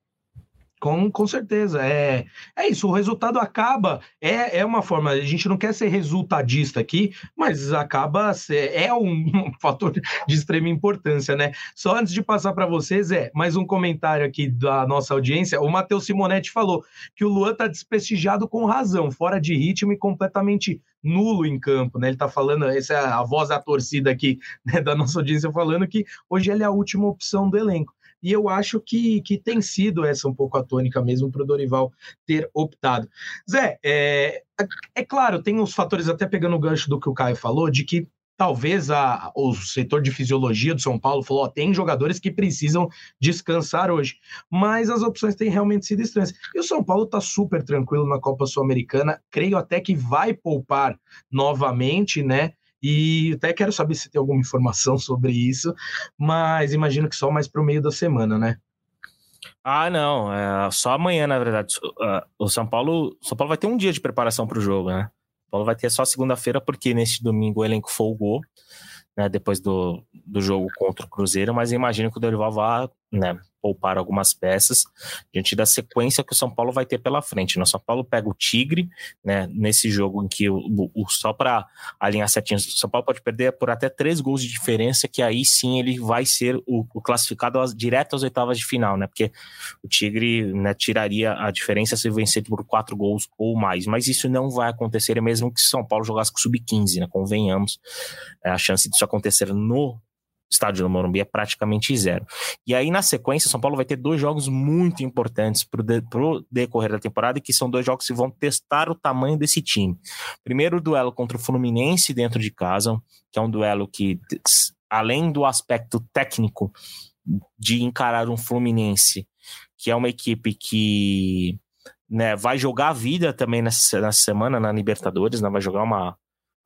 Com, com certeza. É, é isso, o resultado acaba. É, é uma forma, a gente não quer ser resultadista aqui, mas acaba ser, é um, <laughs> fator de extrema importância, né? Só antes de passar para vocês, é mais um comentário aqui da nossa audiência. O Matheus Simonetti falou que o Luan está desprestigiado com razão, fora de ritmo e completamente nulo em campo, né? Ele está falando, essa é a voz da torcida aqui, né, da nossa audiência, falando que hoje ele é a última opção do elenco e eu acho que, que tem sido essa um pouco a tônica mesmo para o Dorival ter optado. Zé, é, é claro, tem uns fatores, até pegando o gancho do que o Caio falou, de que talvez a, o setor de fisiologia do São Paulo falou: ó, tem jogadores que precisam descansar hoje, mas as opções têm realmente sido estranhas. E o São Paulo está super tranquilo na Copa Sul-Americana, creio até que vai poupar novamente, né? E até quero saber se tem alguma informação sobre isso, mas imagino que só mais para o meio da semana, né? Ah, não, é só amanhã, na verdade. O São Paulo, São Paulo vai ter um dia de preparação para o jogo, né? O Paulo vai ter só segunda-feira, porque neste domingo o elenco folgou, né? Depois do, do jogo contra o Cruzeiro, mas imagino que o Dorival vá né, poupar algumas peças diante da sequência que o São Paulo vai ter pela frente. Né? O São Paulo pega o Tigre, né, nesse jogo em que o, o só para alinhar certinho, o São Paulo pode perder por até três gols de diferença, que aí sim ele vai ser o, o classificado direto às oitavas de final, né? Porque o Tigre né, tiraria a diferença se vencer por quatro gols ou mais. Mas isso não vai acontecer, mesmo que o São Paulo jogasse com sub-15, né? Convenhamos. É, a chance disso acontecer no estádio do Morumbi é praticamente zero. E aí, na sequência, São Paulo vai ter dois jogos muito importantes para o de, decorrer da temporada, que são dois jogos que vão testar o tamanho desse time. Primeiro, o duelo contra o Fluminense dentro de casa, que é um duelo que, além do aspecto técnico de encarar um Fluminense que é uma equipe que né, vai jogar a vida também nessa, nessa semana na Libertadores, né, vai jogar uma,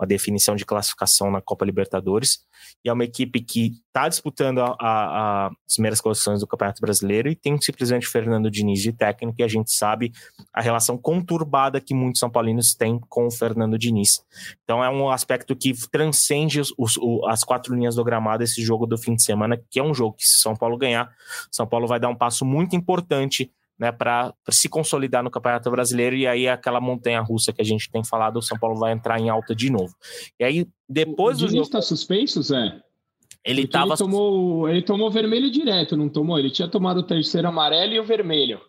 uma definição de classificação na Copa Libertadores. E é uma equipe que está disputando a, a, a, as primeiras posições do Campeonato Brasileiro e tem simplesmente Fernando Diniz de técnico, e a gente sabe a relação conturbada que muitos São Paulinos têm com o Fernando Diniz. Então é um aspecto que transcende os, os, as quatro linhas do gramado, esse jogo do fim de semana, que é um jogo que, se São Paulo ganhar, São Paulo vai dar um passo muito importante né, para se consolidar no Campeonato Brasileiro e aí aquela montanha russa que a gente tem falado, o São Paulo vai entrar em alta de novo. E aí depois o, Diniz está suspenso, Zé? Ele tava... ele tomou ele tomou vermelho direto, não tomou? Ele tinha tomado o terceiro amarelo e o vermelho.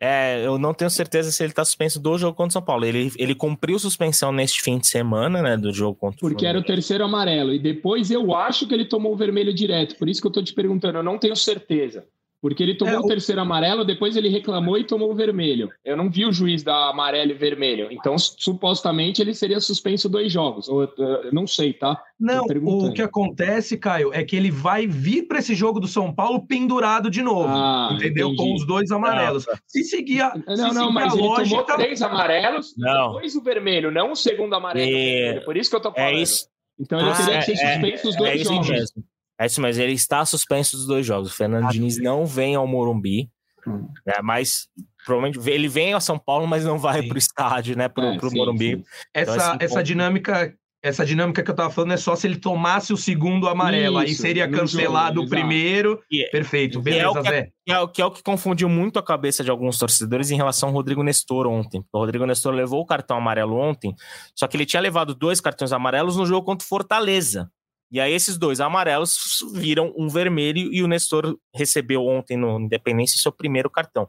É, eu não tenho certeza se ele tá suspenso do jogo contra o São Paulo. Ele, ele cumpriu suspensão neste fim de semana, né, do jogo contra o Porque era o terceiro amarelo. E depois eu acho que ele tomou o vermelho direto. Por isso que eu tô te perguntando, eu não tenho certeza. Porque ele tomou é, o terceiro amarelo, depois ele reclamou e tomou o vermelho. Eu não vi o juiz dar amarelo e vermelho. Então, supostamente, ele seria suspenso dois jogos. Ou, eu não sei, tá? Não, o que acontece, Caio, é que ele vai vir para esse jogo do São Paulo pendurado de novo. Ah, entendeu? Entendi. Com os dois amarelos. Não, se seguir a. Não, se não, mas ele lógica... tomou três amarelos, não. depois o vermelho, não o segundo amarelo. É... Por isso que eu tô é falando. É isso. Então ele ah, teria que ser é, suspenso é, os dois é jogos. Mesmo. É isso, mas ele está suspenso dos dois jogos. O Fernando ah, Diniz não vem ao Morumbi, hum. né, mas provavelmente ele vem a São Paulo, mas não vai para o estádio, né, para o é, Morumbi. Sim. Então, essa, essa ponto... dinâmica essa dinâmica que eu tava falando é só se ele tomasse o segundo amarelo, Isso, aí seria cancelado jogo, o primeiro. É, Perfeito, beleza, é Zé. Que é, que é, o que confundiu muito a cabeça de alguns torcedores em relação ao Rodrigo Nestor ontem. O Rodrigo Nestor levou o cartão amarelo ontem, só que ele tinha levado dois cartões amarelos no jogo contra o Fortaleza. E aí esses dois amarelos viram um vermelho e o Nestor recebeu ontem no Independência seu primeiro cartão.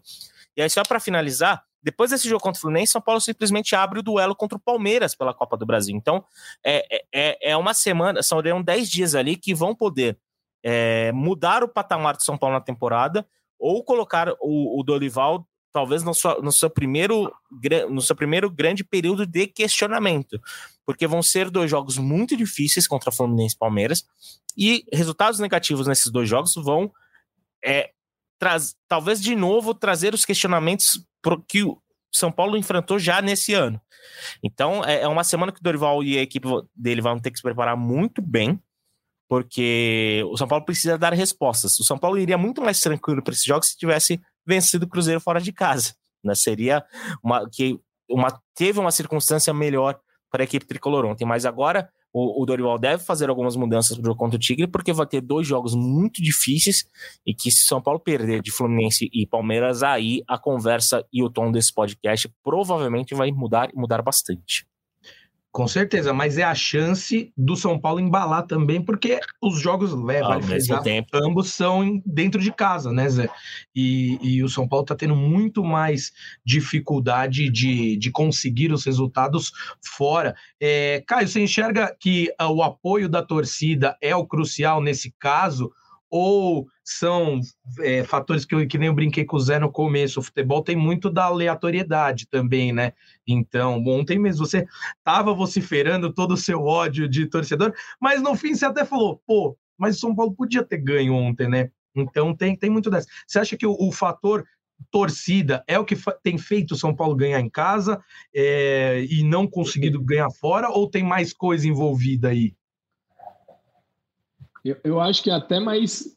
E aí só para finalizar, depois desse jogo contra o Fluminense, São Paulo simplesmente abre o duelo contra o Palmeiras pela Copa do Brasil. Então, é, é, é, é uma semana, são 10 dias ali que vão poder é, mudar o patamar do São Paulo na temporada ou colocar o, o Dorival talvez no seu, no seu primeiro no seu primeiro grande período de questionamento, porque vão ser dois jogos muito difíceis contra Fluminense e Palmeiras e resultados negativos nesses dois jogos vão é, traz, talvez de novo trazer os questionamentos pro que o São Paulo enfrentou já nesse ano. Então é, é uma semana que o Dorival e a equipe dele vão ter que se preparar muito bem porque o São Paulo precisa dar respostas. O São Paulo iria muito mais tranquilo para esse jogo se tivesse vencido o Cruzeiro fora de casa. Né? Seria uma que uma, teve uma circunstância melhor para a equipe tricolor ontem, mas agora o, o Dorival deve fazer algumas mudanças para o contra o Tigre, porque vai ter dois jogos muito difíceis e que se São Paulo perder de Fluminense e Palmeiras, aí a conversa e o tom desse podcast provavelmente vai mudar e mudar bastante. Com certeza, mas é a chance do São Paulo embalar também, porque os jogos, é, vale frisar, ambos são dentro de casa, né, Zé? E, e o São Paulo está tendo muito mais dificuldade de, de conseguir os resultados fora. É, Caio, você enxerga que o apoio da torcida é o crucial nesse caso? Ou são é, fatores que, eu, que nem eu brinquei com o Zé no começo, o futebol tem muito da aleatoriedade também, né? Então, ontem mesmo você estava vociferando todo o seu ódio de torcedor, mas no fim você até falou, pô, mas o São Paulo podia ter ganho ontem, né? Então tem, tem muito dessa. Você acha que o, o fator torcida é o que tem feito o São Paulo ganhar em casa é, e não conseguido ganhar fora, ou tem mais coisa envolvida aí? Eu, eu acho que é até mais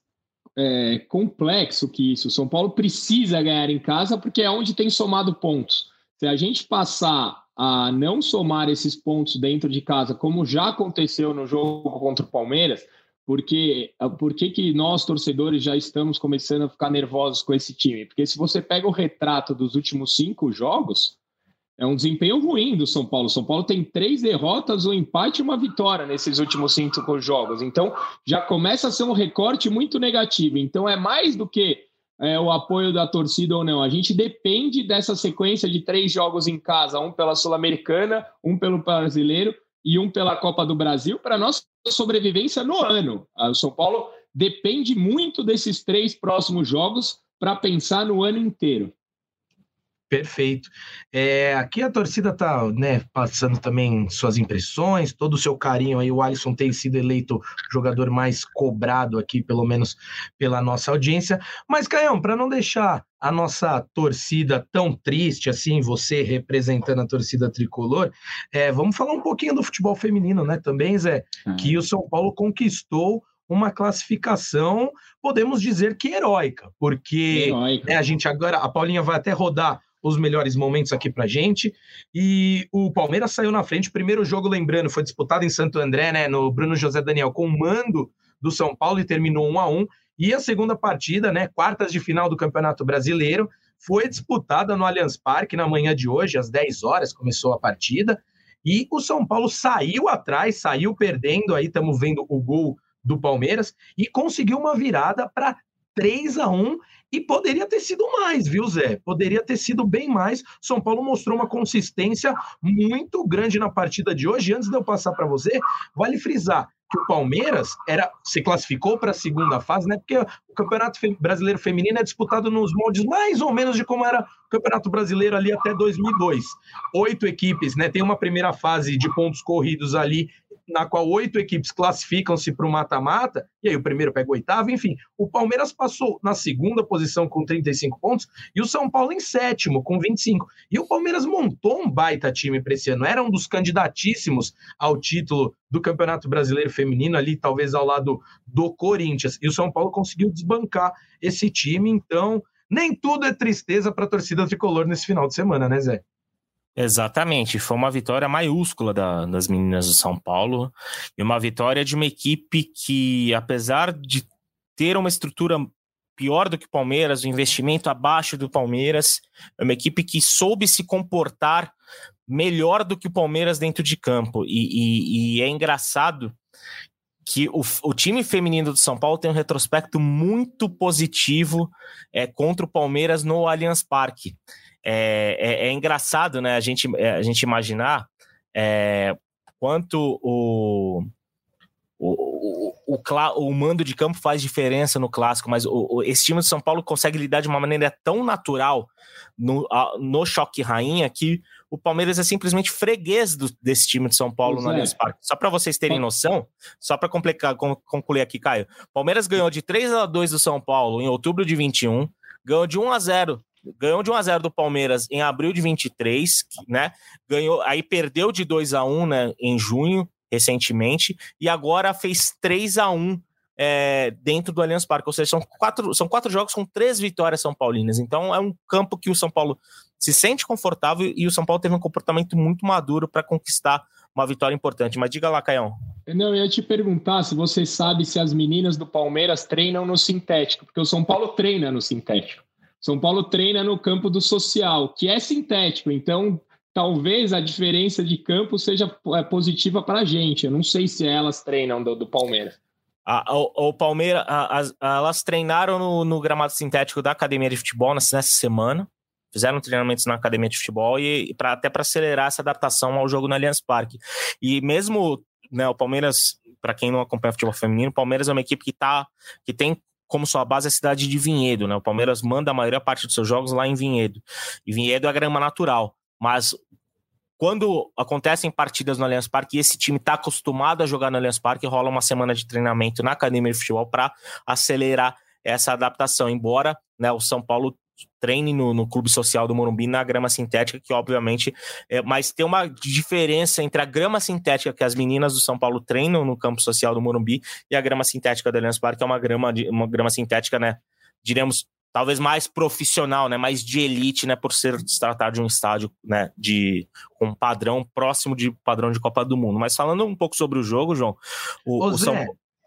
é, complexo que isso. O São Paulo precisa ganhar em casa porque é onde tem somado pontos. Se a gente passar a não somar esses pontos dentro de casa, como já aconteceu no jogo contra o Palmeiras, porque por que nós torcedores já estamos começando a ficar nervosos com esse time? Porque se você pega o retrato dos últimos cinco jogos, é um desempenho ruim do São Paulo. São Paulo tem três derrotas, um empate e uma vitória nesses últimos cinco jogos. Então, já começa a ser um recorte muito negativo. Então, é mais do que é, o apoio da torcida ou não. A gente depende dessa sequência de três jogos em casa: um pela Sul-Americana, um pelo Brasileiro e um pela Copa do Brasil, para nossa sobrevivência no ano. O São Paulo depende muito desses três próximos jogos para pensar no ano inteiro. Perfeito. É, aqui a torcida está né, passando também suas impressões, todo o seu carinho aí. O Alisson tem sido eleito jogador mais cobrado aqui, pelo menos pela nossa audiência. Mas, Caião, para não deixar a nossa torcida tão triste assim, você representando a torcida tricolor, é, vamos falar um pouquinho do futebol feminino, né? Também, Zé, que o São Paulo conquistou uma classificação, podemos dizer que heróica, porque heróica. Né, a gente agora, a Paulinha vai até rodar os melhores momentos aqui pra gente. E o Palmeiras saiu na frente. O primeiro jogo, lembrando, foi disputado em Santo André, né? No Bruno José Daniel, com o mando do São Paulo e terminou 1 a 1 E a segunda partida, né? Quartas de final do Campeonato Brasileiro, foi disputada no Allianz Parque na manhã de hoje, às 10 horas, começou a partida. E o São Paulo saiu atrás, saiu perdendo. Aí estamos vendo o gol do Palmeiras e conseguiu uma virada para 3 a 1 e poderia ter sido mais, viu, Zé? Poderia ter sido bem mais. São Paulo mostrou uma consistência muito grande na partida de hoje. Antes de eu passar para você, vale frisar que o Palmeiras era se classificou para a segunda fase, né? Porque o Campeonato Brasileiro Feminino é disputado nos moldes mais ou menos de como era o Campeonato Brasileiro ali até 2002. Oito equipes, né? Tem uma primeira fase de pontos corridos ali na qual oito equipes classificam-se para o mata-mata, e aí o primeiro pega o oitavo, enfim. O Palmeiras passou na segunda posição com 35 pontos e o São Paulo em sétimo com 25. E o Palmeiras montou um baita time para esse ano, era um dos candidatíssimos ao título do Campeonato Brasileiro Feminino, ali talvez ao lado do Corinthians. E o São Paulo conseguiu desbancar esse time, então nem tudo é tristeza para a torcida tricolor nesse final de semana, né, Zé? Exatamente, foi uma vitória maiúscula da, das meninas do São Paulo e uma vitória de uma equipe que, apesar de ter uma estrutura pior do que o Palmeiras, o investimento abaixo do Palmeiras, é uma equipe que soube se comportar melhor do que o Palmeiras dentro de campo. E, e, e é engraçado que o, o, time feminino do São Paulo tem um retrospecto muito positivo é, contra o Palmeiras no Allianz Parque. É, é, é engraçado, né? A gente, é, a gente imaginar é, quanto o, o, o, o, o, mando de campo faz diferença no clássico, mas o, esse time do São Paulo consegue lidar de uma maneira tão natural no, no choque rainha que o Palmeiras é simplesmente freguês do, desse time de São Paulo pois no é. Allianz Parque. Só para vocês terem noção, só para concluir aqui, Caio. Palmeiras ganhou de 3 a 2 do São Paulo em outubro de 21, ganhou de 1 a 0 ganhou de 1 a 0 do Palmeiras em abril de 23, né? Ganhou, aí perdeu de 2 a 1, né, em junho, recentemente, e agora fez 3 a 1 é, dentro do Allianz Parque. Ou seja, são quatro, são quatro jogos com três vitórias São Paulinas. Então é um campo que o São Paulo se sente confortável e o São Paulo teve um comportamento muito maduro para conquistar uma vitória importante. Mas diga lá, Caião. Não, eu ia te perguntar se você sabe se as meninas do Palmeiras treinam no sintético, porque o São Paulo treina no sintético. São Paulo treina no campo do social, que é sintético, então talvez a diferença de campo seja é, positiva para a gente. Eu não sei se elas treinam do, do Palmeiras. A, o, o Palmeiras, elas treinaram no, no, gramado sintético da academia de futebol nessa, nessa semana. Fizeram treinamentos na academia de futebol e, e pra, até para acelerar essa adaptação ao jogo no Allianz Parque. E mesmo né, o Palmeiras, para quem não acompanha futebol feminino, o Palmeiras é uma equipe que, tá, que tem como sua base a cidade de Vinhedo, né? O Palmeiras manda a maior parte dos seus jogos lá em Vinhedo. E Vinhedo é grama natural. Mas quando acontecem partidas no Allianz Parque e esse time está acostumado a jogar no Allianz Parque, rola uma semana de treinamento na academia de futebol para acelerar essa adaptação. Embora né, o São Paulo treine no, no, clube social do Morumbi na grama sintética, que obviamente é, mas tem uma diferença entre a grama sintética que as meninas do São Paulo treinam no campo social do Morumbi e a grama sintética do Allianz Parque, que é uma grama, uma grama sintética, né, diremos, talvez mais profissional, né, mais de elite, né, por ser se tratar de um estádio, né, de com um padrão próximo de padrão de Copa do Mundo. Mas falando um pouco sobre o jogo, João, o, o São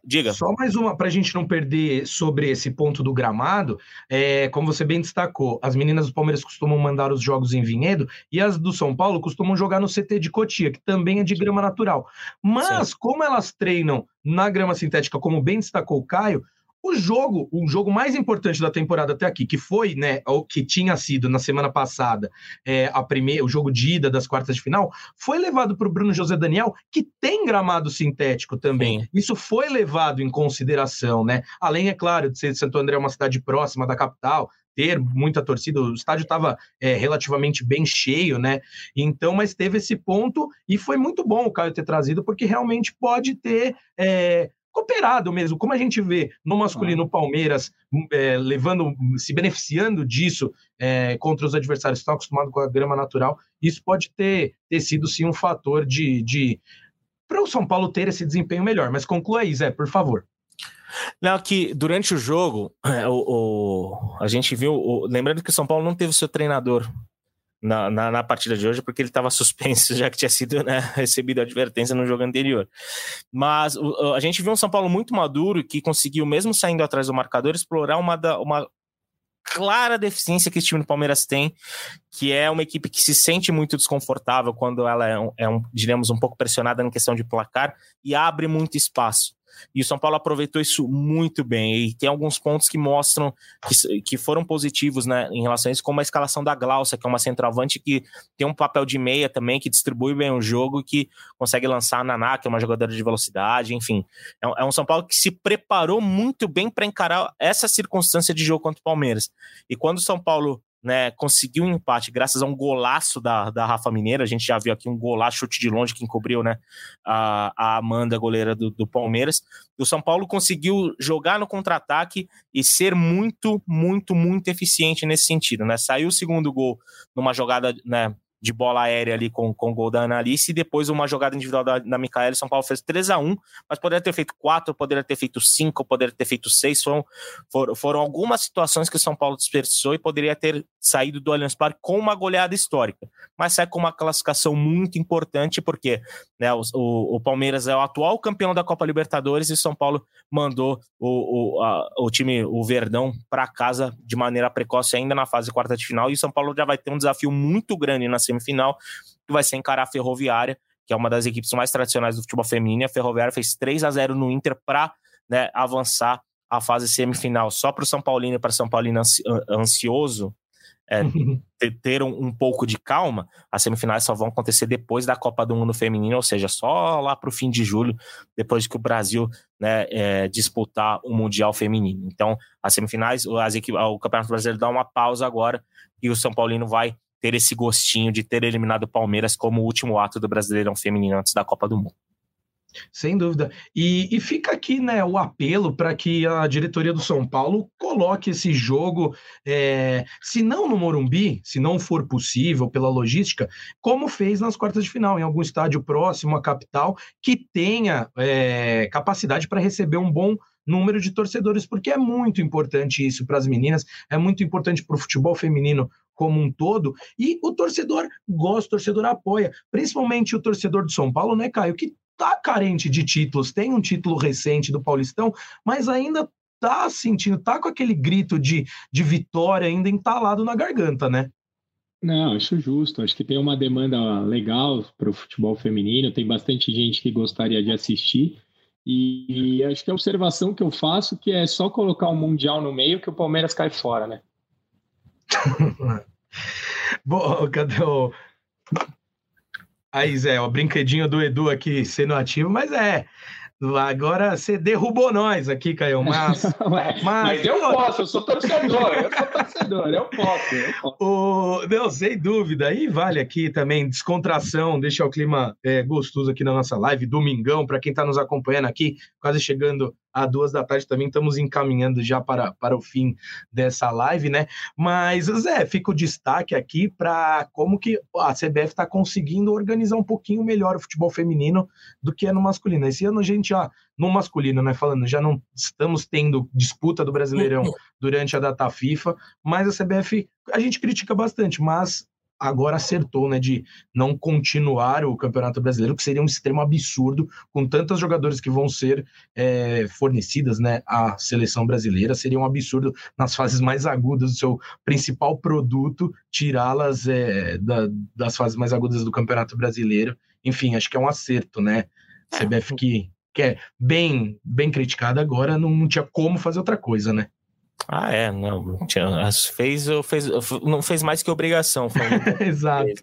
Diga. Só mais uma para a gente não perder sobre esse ponto do gramado. É, como você bem destacou, as meninas do Palmeiras costumam mandar os jogos em Vinhedo e as do São Paulo costumam jogar no CT de Cotia, que também é de grama natural. Mas, como elas treinam na grama sintética, como bem destacou o Caio, o jogo, o jogo mais importante da temporada até aqui, que foi, né, o que tinha sido na semana passada, é, a primeira, o jogo de ida das quartas de final, foi levado para o Bruno José Daniel, que tem gramado sintético também. Sim. Isso foi levado em consideração, né? Além, é claro, de ser Santo André uma cidade próxima da capital, ter muita torcida, o estádio estava é, relativamente bem cheio, né? Então, mas teve esse ponto e foi muito bom o Caio ter trazido, porque realmente pode ter é, cooperado mesmo, como a gente vê no masculino o Palmeiras é, levando, se beneficiando disso é, contra os adversários que estão acostumados com a grama natural, isso pode ter, ter sido sim um fator de, de para o São Paulo ter esse desempenho melhor. Mas conclua aí, Zé, por favor. Não, que durante o jogo, o, o a gente viu, o, lembrando que o São Paulo não teve seu treinador na, na, na, partida de hoje, porque ele estava <laughs> suspenso, já que tinha sido né, recebido a advertência no jogo anterior. Mas o, a gente viu um São Paulo muito maduro que conseguiu, mesmo saindo atrás do marcador, explorar uma, da, uma clara deficiência que esse time do Palmeiras tem, que é uma equipe que se sente muito desconfortável quando ela é, um, é um um pouco pressionada na questão de placar e abre muito espaço. E o São Paulo aproveitou isso muito bem. E tem alguns pontos que mostram que, que foram positivos né, em relação a isso, como a escalação da Glaucia, que é uma centroavante que tem um papel de meia também, que distribui bem o jogo, que consegue lançar a Naná, que é uma jogadora de velocidade, enfim. É um, é um São Paulo que se preparou muito bem para encarar essa circunstância de jogo contra o Palmeiras. E quando o São Paulo né, conseguiu um empate graças a um golaço da, da Rafa Mineira. A gente já viu aqui um golaço, chute de longe que encobriu né, a, a Amanda, goleira do, do Palmeiras. O São Paulo conseguiu jogar no contra-ataque e ser muito, muito, muito eficiente nesse sentido. Né? Saiu o segundo gol numa jogada né, de bola aérea ali com, com o gol da Analice e depois uma jogada individual da, da Micaela. São Paulo fez 3 a 1 mas poderia ter feito 4, poderia ter feito 5, poderia ter feito 6. Foram, foram, foram algumas situações que o São Paulo desperdiçou e poderia ter saído do Allianz Parque com uma goleada histórica. Mas sai com uma classificação muito importante, porque né, o, o, Palmeiras é o atual campeão da Copa Libertadores e São Paulo mandou o, o, a, o time, o Verdão, para casa de maneira precoce ainda na fase quarta de final. E São Paulo já vai ter um desafio muito grande na semifinal, que vai ser encarar a Ferroviária, que é uma das equipes mais tradicionais do futebol feminino. A Ferroviária fez 3 a 0 no Inter para né, avançar a fase semifinal. Só para o São Paulino e para São Paulino ansioso é, <laughs> ter, um, um, pouco de calma, as semifinais só vão acontecer depois da Copa do Mundo Feminino, ou seja, só lá para o fim de julho, depois que o Brasil né, é, disputar o Mundial Feminino. Então, as semifinais, as equipes, o Campeonato Brasileiro dá uma pausa agora e o São Paulino vai ter esse gostinho de ter eliminado o Palmeiras como o último ato do Brasileirão Feminino antes da Copa do Mundo. Sem dúvida. E, e fica aqui né, o apelo para que a diretoria do São Paulo coloque esse jogo, é, se não no Morumbi, se não for possível pela logística, como fez nas quartas de final, em algum estádio próximo à capital, que tenha é, capacidade para receber um bom número de torcedores, porque é muito importante isso para as meninas, é muito importante para o futebol feminino como um todo, e o torcedor gosta, o torcedor apoia, principalmente o torcedor do São Paulo, né, Caio, que tá carente de títulos, tem um título recente do Paulistão, mas ainda tá sentindo, tá com aquele grito de, de vitória ainda entalado na garganta, né? Não, acho justo. Acho que tem uma demanda legal para o futebol feminino, tem bastante gente que gostaria de assistir. E acho que a observação que eu faço que é só colocar o um Mundial no meio que o Palmeiras cai fora, né? <laughs> Bom, cadê o. Aí, Zé, o brinquedinho do Edu aqui sendo ativo, mas é. Agora você derrubou nós aqui, Caio, mas, <laughs> mas... mas. eu posso, eu sou torcedor, eu sou torcedor, eu posso. Eu posso. O, não, sem dúvida. E vale aqui também descontração, deixar o clima é, gostoso aqui na nossa live, domingão, para quem está nos acompanhando aqui, quase chegando às duas da tarde também estamos encaminhando já para, para o fim dessa live, né? Mas, Zé, fica o destaque aqui para como que a CBF está conseguindo organizar um pouquinho melhor o futebol feminino do que é no masculino. Esse ano a gente, ó, no masculino, né? Falando, já não estamos tendo disputa do Brasileirão durante a data FIFA, mas a CBF a gente critica bastante, mas agora acertou, né, de não continuar o Campeonato Brasileiro, que seria um extremo absurdo, com tantas jogadores que vão ser é, fornecidas, né, à seleção brasileira, seria um absurdo nas fases mais agudas do seu principal produto, tirá-las é, da, das fases mais agudas do Campeonato Brasileiro. Enfim, acho que é um acerto, né? CBF que, que é bem, bem criticada agora, não, não tinha como fazer outra coisa, né? Ah, é, não. Fez, fez, não fez mais que obrigação. <laughs> Exato.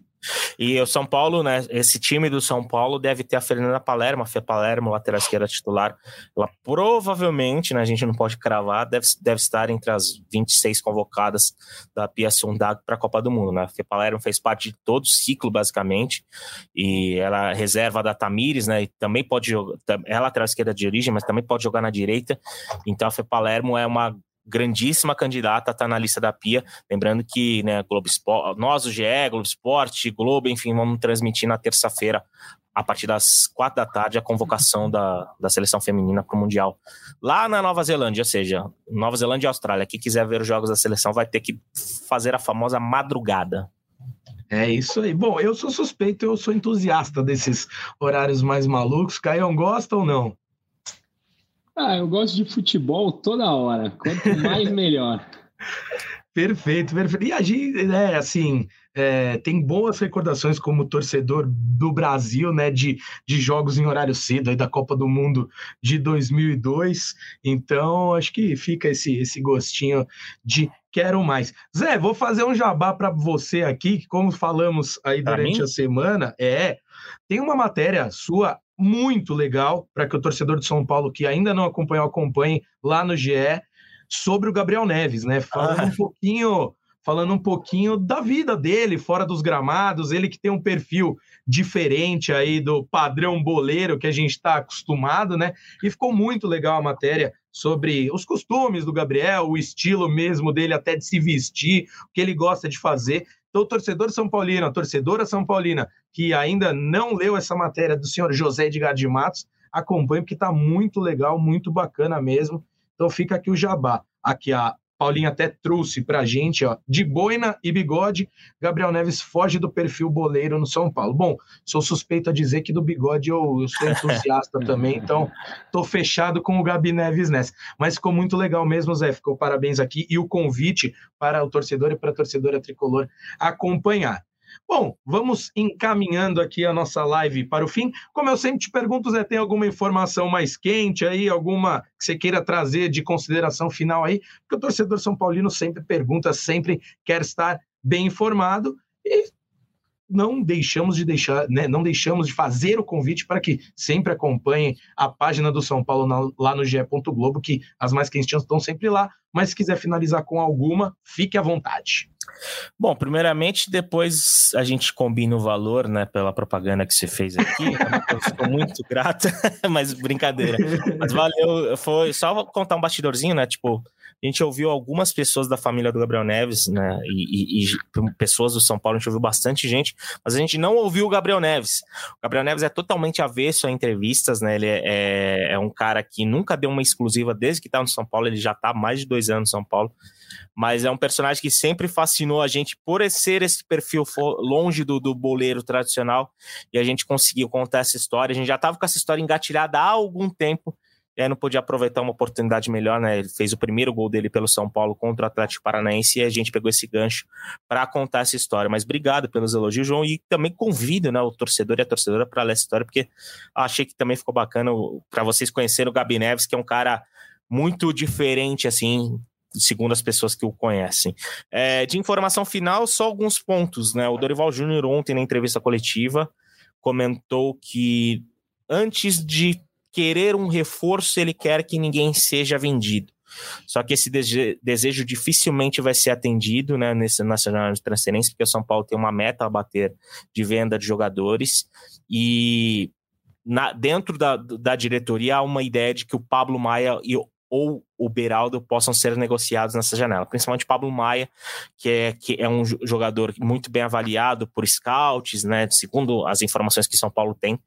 E o São Paulo, né? Esse time do São Paulo deve ter a Fernanda Palermo, a Fê Palermo, lateral esquerda titular. Ela provavelmente, né? A gente não pode cravar, deve, deve estar entre as 26 convocadas da Pia Sundag para a Copa do Mundo, né? A Fê Palermo fez parte de todo o ciclo, basicamente, e ela é reserva da Tamires, né? E também pode jogar, é lateral esquerda de origem, mas também pode jogar na direita. Então a Fê Palermo é uma grandíssima candidata a estar tá na lista da Pia. Lembrando que né, Globo Esporte, nós, o GE, Globo Esporte, Globo, enfim, vamos transmitir na terça-feira, a partir das quatro da tarde, a convocação da, da seleção feminina para o Mundial. Lá na Nova Zelândia, ou seja, Nova Zelândia e Austrália. Quem quiser ver os jogos da seleção vai ter que fazer a famosa madrugada. É isso aí. Bom, eu sou suspeito, eu sou entusiasta desses horários mais malucos. Caião, gosta ou não? Ah, eu gosto de futebol toda hora. Quanto mais, <laughs> melhor. Perfeito, perfeito. E a gente, né, assim, é, tem boas recordações como torcedor do Brasil, né, de, de jogos em horário cedo, aí da Copa do Mundo de 2002. Então, acho que fica esse, esse gostinho de quero mais. Zé, vou fazer um jabá para você aqui, que como falamos aí durante a semana, é, tem uma matéria sua muito legal para que o torcedor de São Paulo que ainda não acompanhou acompanhe lá no GE sobre o Gabriel Neves, né? Falando ah. um pouquinho, falando um pouquinho da vida dele fora dos gramados, ele que tem um perfil diferente aí do padrão boleiro que a gente está acostumado, né? E ficou muito legal a matéria sobre os costumes do Gabriel, o estilo mesmo dele até de se vestir, o que ele gosta de fazer. Então, torcedor São Paulino, a torcedora São Paulina, que ainda não leu essa matéria do senhor José Edgar de Matos, acompanhe, porque está muito legal, muito bacana mesmo. Então, fica aqui o jabá. Aqui a Paulinho até trouxe para a gente, ó, de boina e bigode, Gabriel Neves foge do perfil boleiro no São Paulo. Bom, sou suspeito a dizer que do bigode eu, eu sou entusiasta <laughs> também, então tô fechado com o Gabi Neves nessa. Mas ficou muito legal mesmo, Zé, ficou parabéns aqui e o convite para o torcedor e para a torcedora tricolor acompanhar. Bom, vamos encaminhando aqui a nossa live para o fim. Como eu sempre te pergunto, Zé, tem alguma informação mais quente aí, alguma que você queira trazer de consideração final aí? Porque o torcedor São Paulino sempre pergunta, sempre quer estar bem informado e não deixamos de deixar, né, não deixamos de fazer o convite para que sempre acompanhem a página do São Paulo na, lá no GE. Globo, que as mais quentinhas estão sempre lá, mas se quiser finalizar com alguma, fique à vontade. Bom, primeiramente, depois a gente combina o valor, né, pela propaganda que você fez aqui. Estou muito <laughs> grata, <laughs> mas brincadeira. Mas valeu, foi só contar um bastidorzinho, né, tipo, a gente ouviu algumas pessoas da família do Gabriel Neves, né? E, e, e, pessoas do São Paulo, a gente ouviu bastante gente, mas a gente não ouviu o Gabriel Neves. O Gabriel Neves é totalmente avesso a entrevistas, né? Ele é, é, é um cara que nunca deu uma exclusiva desde que está no São Paulo, ele já está há mais de dois anos no São Paulo. Mas é um personagem que sempre fascinou a gente por ser esse perfil longe do, do boleiro tradicional. E a gente conseguiu contar essa história. A gente já estava com essa história engatilhada há algum tempo e aí não podia aproveitar uma oportunidade melhor, né? Ele fez o primeiro gol dele pelo São Paulo contra o Atlético Paranaense e a gente pegou esse gancho para contar essa história. Mas obrigado pelos elogios, João, e também convido né, o torcedor e a torcedora para ler essa história, porque achei que também ficou bacana para vocês conhecerem o Gabi Neves, que é um cara muito diferente, assim, segundo as pessoas que o conhecem. É, de informação final, só alguns pontos, né? O Dorival Júnior ontem na entrevista coletiva comentou que antes de querer um reforço, ele quer que ninguém seja vendido. Só que esse desejo dificilmente vai ser atendido né, nesse nacional de transferência, porque o São Paulo tem uma meta a bater de venda de jogadores. E na, dentro da, da diretoria há uma ideia de que o Pablo Maia e, ou o Beraldo possam ser negociados nessa janela, principalmente Pablo Maia, que é, que é um jogador muito bem avaliado por scouts, né, segundo as informações que São Paulo tem,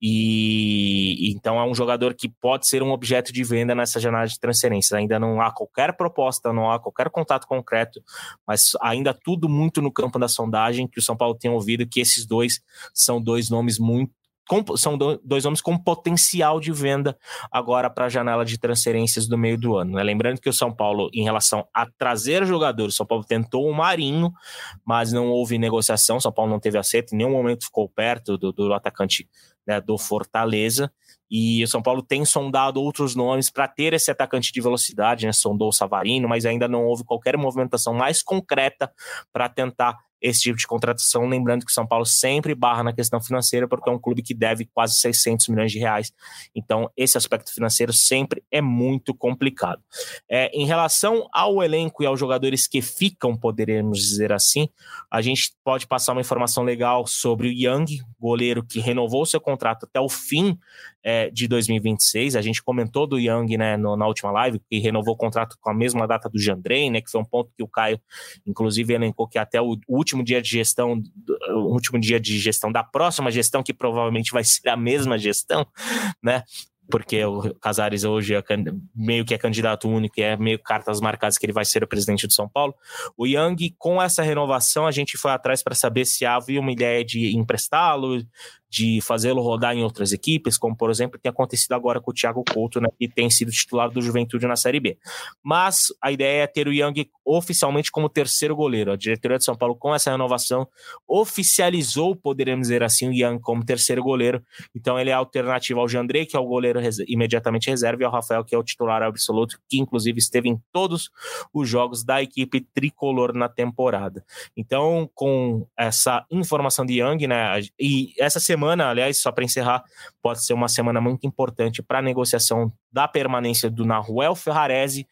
e então é um jogador que pode ser um objeto de venda nessa janela de transferência. Ainda não há qualquer proposta, não há qualquer contato concreto, mas ainda tudo muito no campo da sondagem que o São Paulo tem ouvido que esses dois são dois nomes muito com, são dois nomes com potencial de venda agora para a janela de transferências do meio do ano. Né? Lembrando que o São Paulo, em relação a trazer jogadores, o São Paulo tentou o Marinho, mas não houve negociação. O São Paulo não teve aceito, em nenhum momento ficou perto do, do atacante né, do Fortaleza. E o São Paulo tem sondado outros nomes para ter esse atacante de velocidade, né? Sondou o Savarino, mas ainda não houve qualquer movimentação mais concreta para tentar esse tipo de contratação. Lembrando que o São Paulo sempre barra na questão financeira, porque é um clube que deve quase 600 milhões de reais. Então, esse aspecto financeiro sempre é muito complicado. É, em relação ao elenco e aos jogadores que ficam, poderemos dizer assim, a gente pode passar uma informação legal sobre o Young, goleiro que renovou seu contrato até o fim é, de 2026. A gente comentou do Young né, no, na última live, que renovou o contrato com a mesma data do Jandrei, né, que foi um ponto que o Caio, inclusive, elencou que até o, último dia de gestão, o último dia de gestão da próxima gestão, que provavelmente vai ser a mesma gestão, né? porque o Casares hoje é meio que é candidato único e é meio cartas marcadas que ele vai ser o presidente do São Paulo. O Yang, com essa renovação, a gente foi atrás para saber se havia uma ideia de emprestá-lo, de fazê-lo rodar em outras equipes, como por exemplo tem acontecido agora com o Thiago Couto, né, que tem sido titular do Juventude na Série B. Mas a ideia é ter o Young oficialmente como terceiro goleiro. A diretoria de São Paulo, com essa renovação, oficializou, poderemos dizer assim, o Young como terceiro goleiro. Então ele é alternativo ao Jandrei, que é o goleiro res imediatamente reserva, e ao Rafael, que é o titular absoluto, que inclusive esteve em todos os jogos da equipe tricolor na temporada. Então, com essa informação de Young, né, e essa semana semana, aliás, só para encerrar, pode ser uma semana muito importante para a negociação da permanência do Nahuel Ferrarese,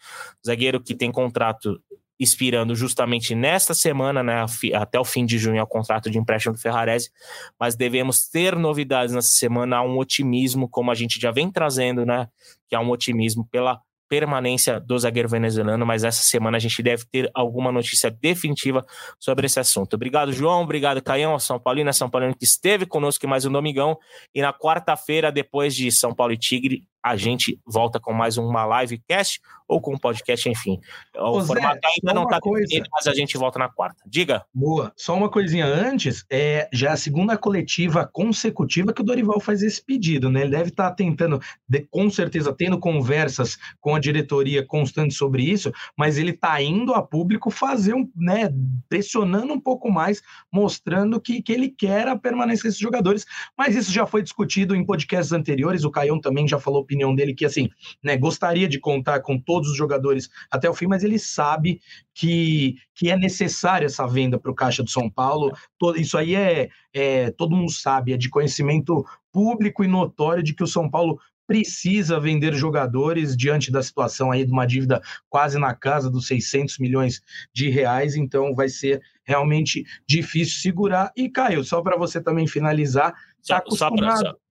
zagueiro que tem contrato expirando justamente nesta semana, né, até o fim de junho, é o contrato de empréstimo do Ferrarese, mas devemos ter novidades nessa semana, há um otimismo, como a gente já vem trazendo, né, que há um otimismo pela permanência do zagueiro venezuelano, mas essa semana a gente deve ter alguma notícia definitiva sobre esse assunto. Obrigado, João. Obrigado, Caião, São Paulino, São Paulino que esteve conosco mais um Domingão. E na quarta-feira, depois de São Paulo e Tigre, a gente volta com mais uma livecast ou com um podcast, enfim. O Ô, formato Zé, ainda não está definido, mas a gente volta na quarta. Diga. Boa. Só uma coisinha antes, é já é a segunda coletiva consecutiva que o Dorival faz esse pedido, né? Ele deve estar tá tentando, de, com certeza, tendo conversas com a diretoria constante sobre isso, mas ele está indo a público fazer um, né, pressionando um pouco mais, mostrando que, que ele quer a permanência desses jogadores. Mas isso já foi discutido em podcasts anteriores, o Caião também já falou opinião dele que assim, né, gostaria de contar com todo todos os jogadores até o fim, mas ele sabe que, que é necessária essa venda para o Caixa do São Paulo. Todo, isso aí é, é, todo mundo sabe, é de conhecimento público e notório de que o São Paulo precisa vender jogadores diante da situação aí de uma dívida quase na casa dos 600 milhões de reais, então vai ser realmente difícil segurar. E Caio, só para você também finalizar, tá acostumado... Só pra, só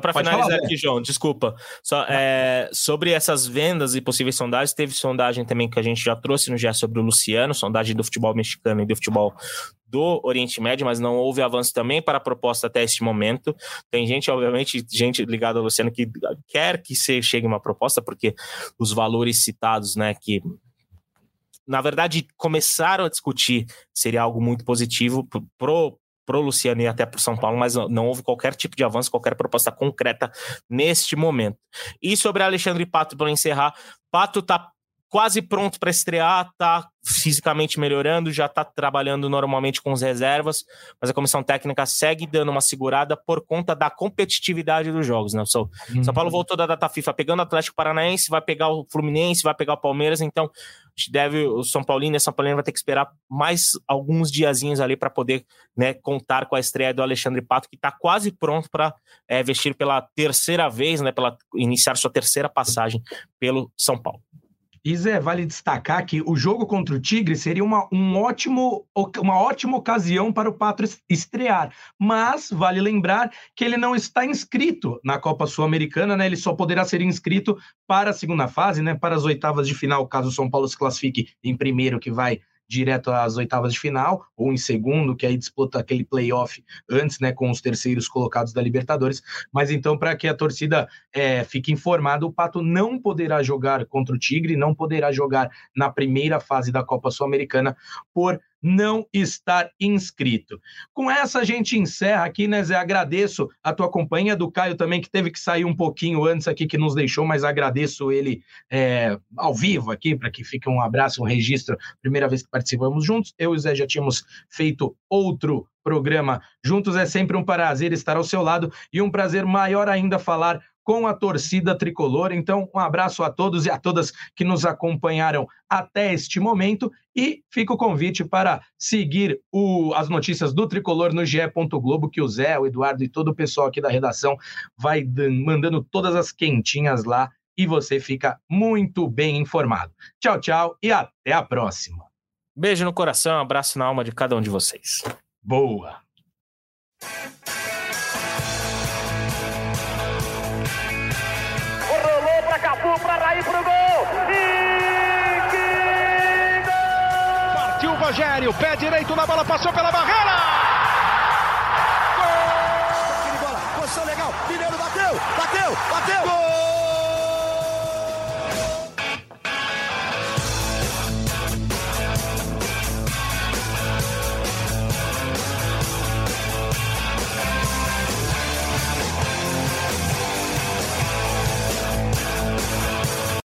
para finalizar falar, aqui, João, desculpa. Só, é, sobre essas vendas e possíveis sondagens, teve sondagem também que a gente já trouxe no GE sobre o Luciano, sondagem do futebol mexicano e do futebol do Oriente Médio, mas não houve avanço também para a proposta até este momento. Tem gente, obviamente, gente ligada ao Luciano que quer que se chegue uma proposta, porque os valores citados, né, que na verdade começaram a discutir seria algo muito positivo pro pro Luciano e até pro São Paulo, mas não, houve qualquer tipo de avanço, qualquer proposta concreta neste momento. E sobre Alexandre Pato, para encerrar, Pato tá quase pronto para estrear, tá fisicamente melhorando, já está trabalhando normalmente com as reservas, mas a comissão técnica segue dando uma segurada por conta da competitividade dos jogos, né? São, uhum. São Paulo voltou da data FIFA pegando o Atlético Paranaense, vai pegar o Fluminense, vai pegar o Palmeiras, então deve o São Paulino e São Paulino vai ter que esperar mais alguns diazinhos ali para poder né, contar com a estreia do Alexandre Pato, que está quase pronto para é, vestir pela terceira vez, né, pela iniciar sua terceira passagem pelo São Paulo. E vale destacar que o jogo contra o Tigre seria uma, um ótimo, uma ótima ocasião para o Pato estrear. Mas vale lembrar que ele não está inscrito na Copa Sul-Americana, né? Ele só poderá ser inscrito para a segunda fase, né? Para as oitavas de final, caso o São Paulo se classifique em primeiro, que vai direto às oitavas de final, ou em segundo, que aí disputa aquele playoff antes, né, com os terceiros colocados da Libertadores. Mas então, para que a torcida é, fique informada, o Pato não poderá jogar contra o Tigre, não poderá jogar na primeira fase da Copa Sul-Americana por não estar inscrito. Com essa a gente encerra aqui, né, Zé? Agradeço a tua companhia, do Caio também, que teve que sair um pouquinho antes aqui, que nos deixou, mas agradeço ele é, ao vivo aqui, para que fique um abraço, um registro. Primeira vez que participamos juntos. Eu e o Zé já tínhamos feito outro programa juntos. É sempre um prazer estar ao seu lado e um prazer maior ainda falar com a torcida tricolor. Então, um abraço a todos e a todas que nos acompanharam até este momento e fica o convite para seguir o, as notícias do Tricolor no GE. Globo, que o Zé, o Eduardo e todo o pessoal aqui da redação vai mandando todas as quentinhas lá e você fica muito bem informado. Tchau, tchau e até a próxima. Beijo no coração, abraço na alma de cada um de vocês. Boa! Rogério, pé direito na bola, passou pela barreira!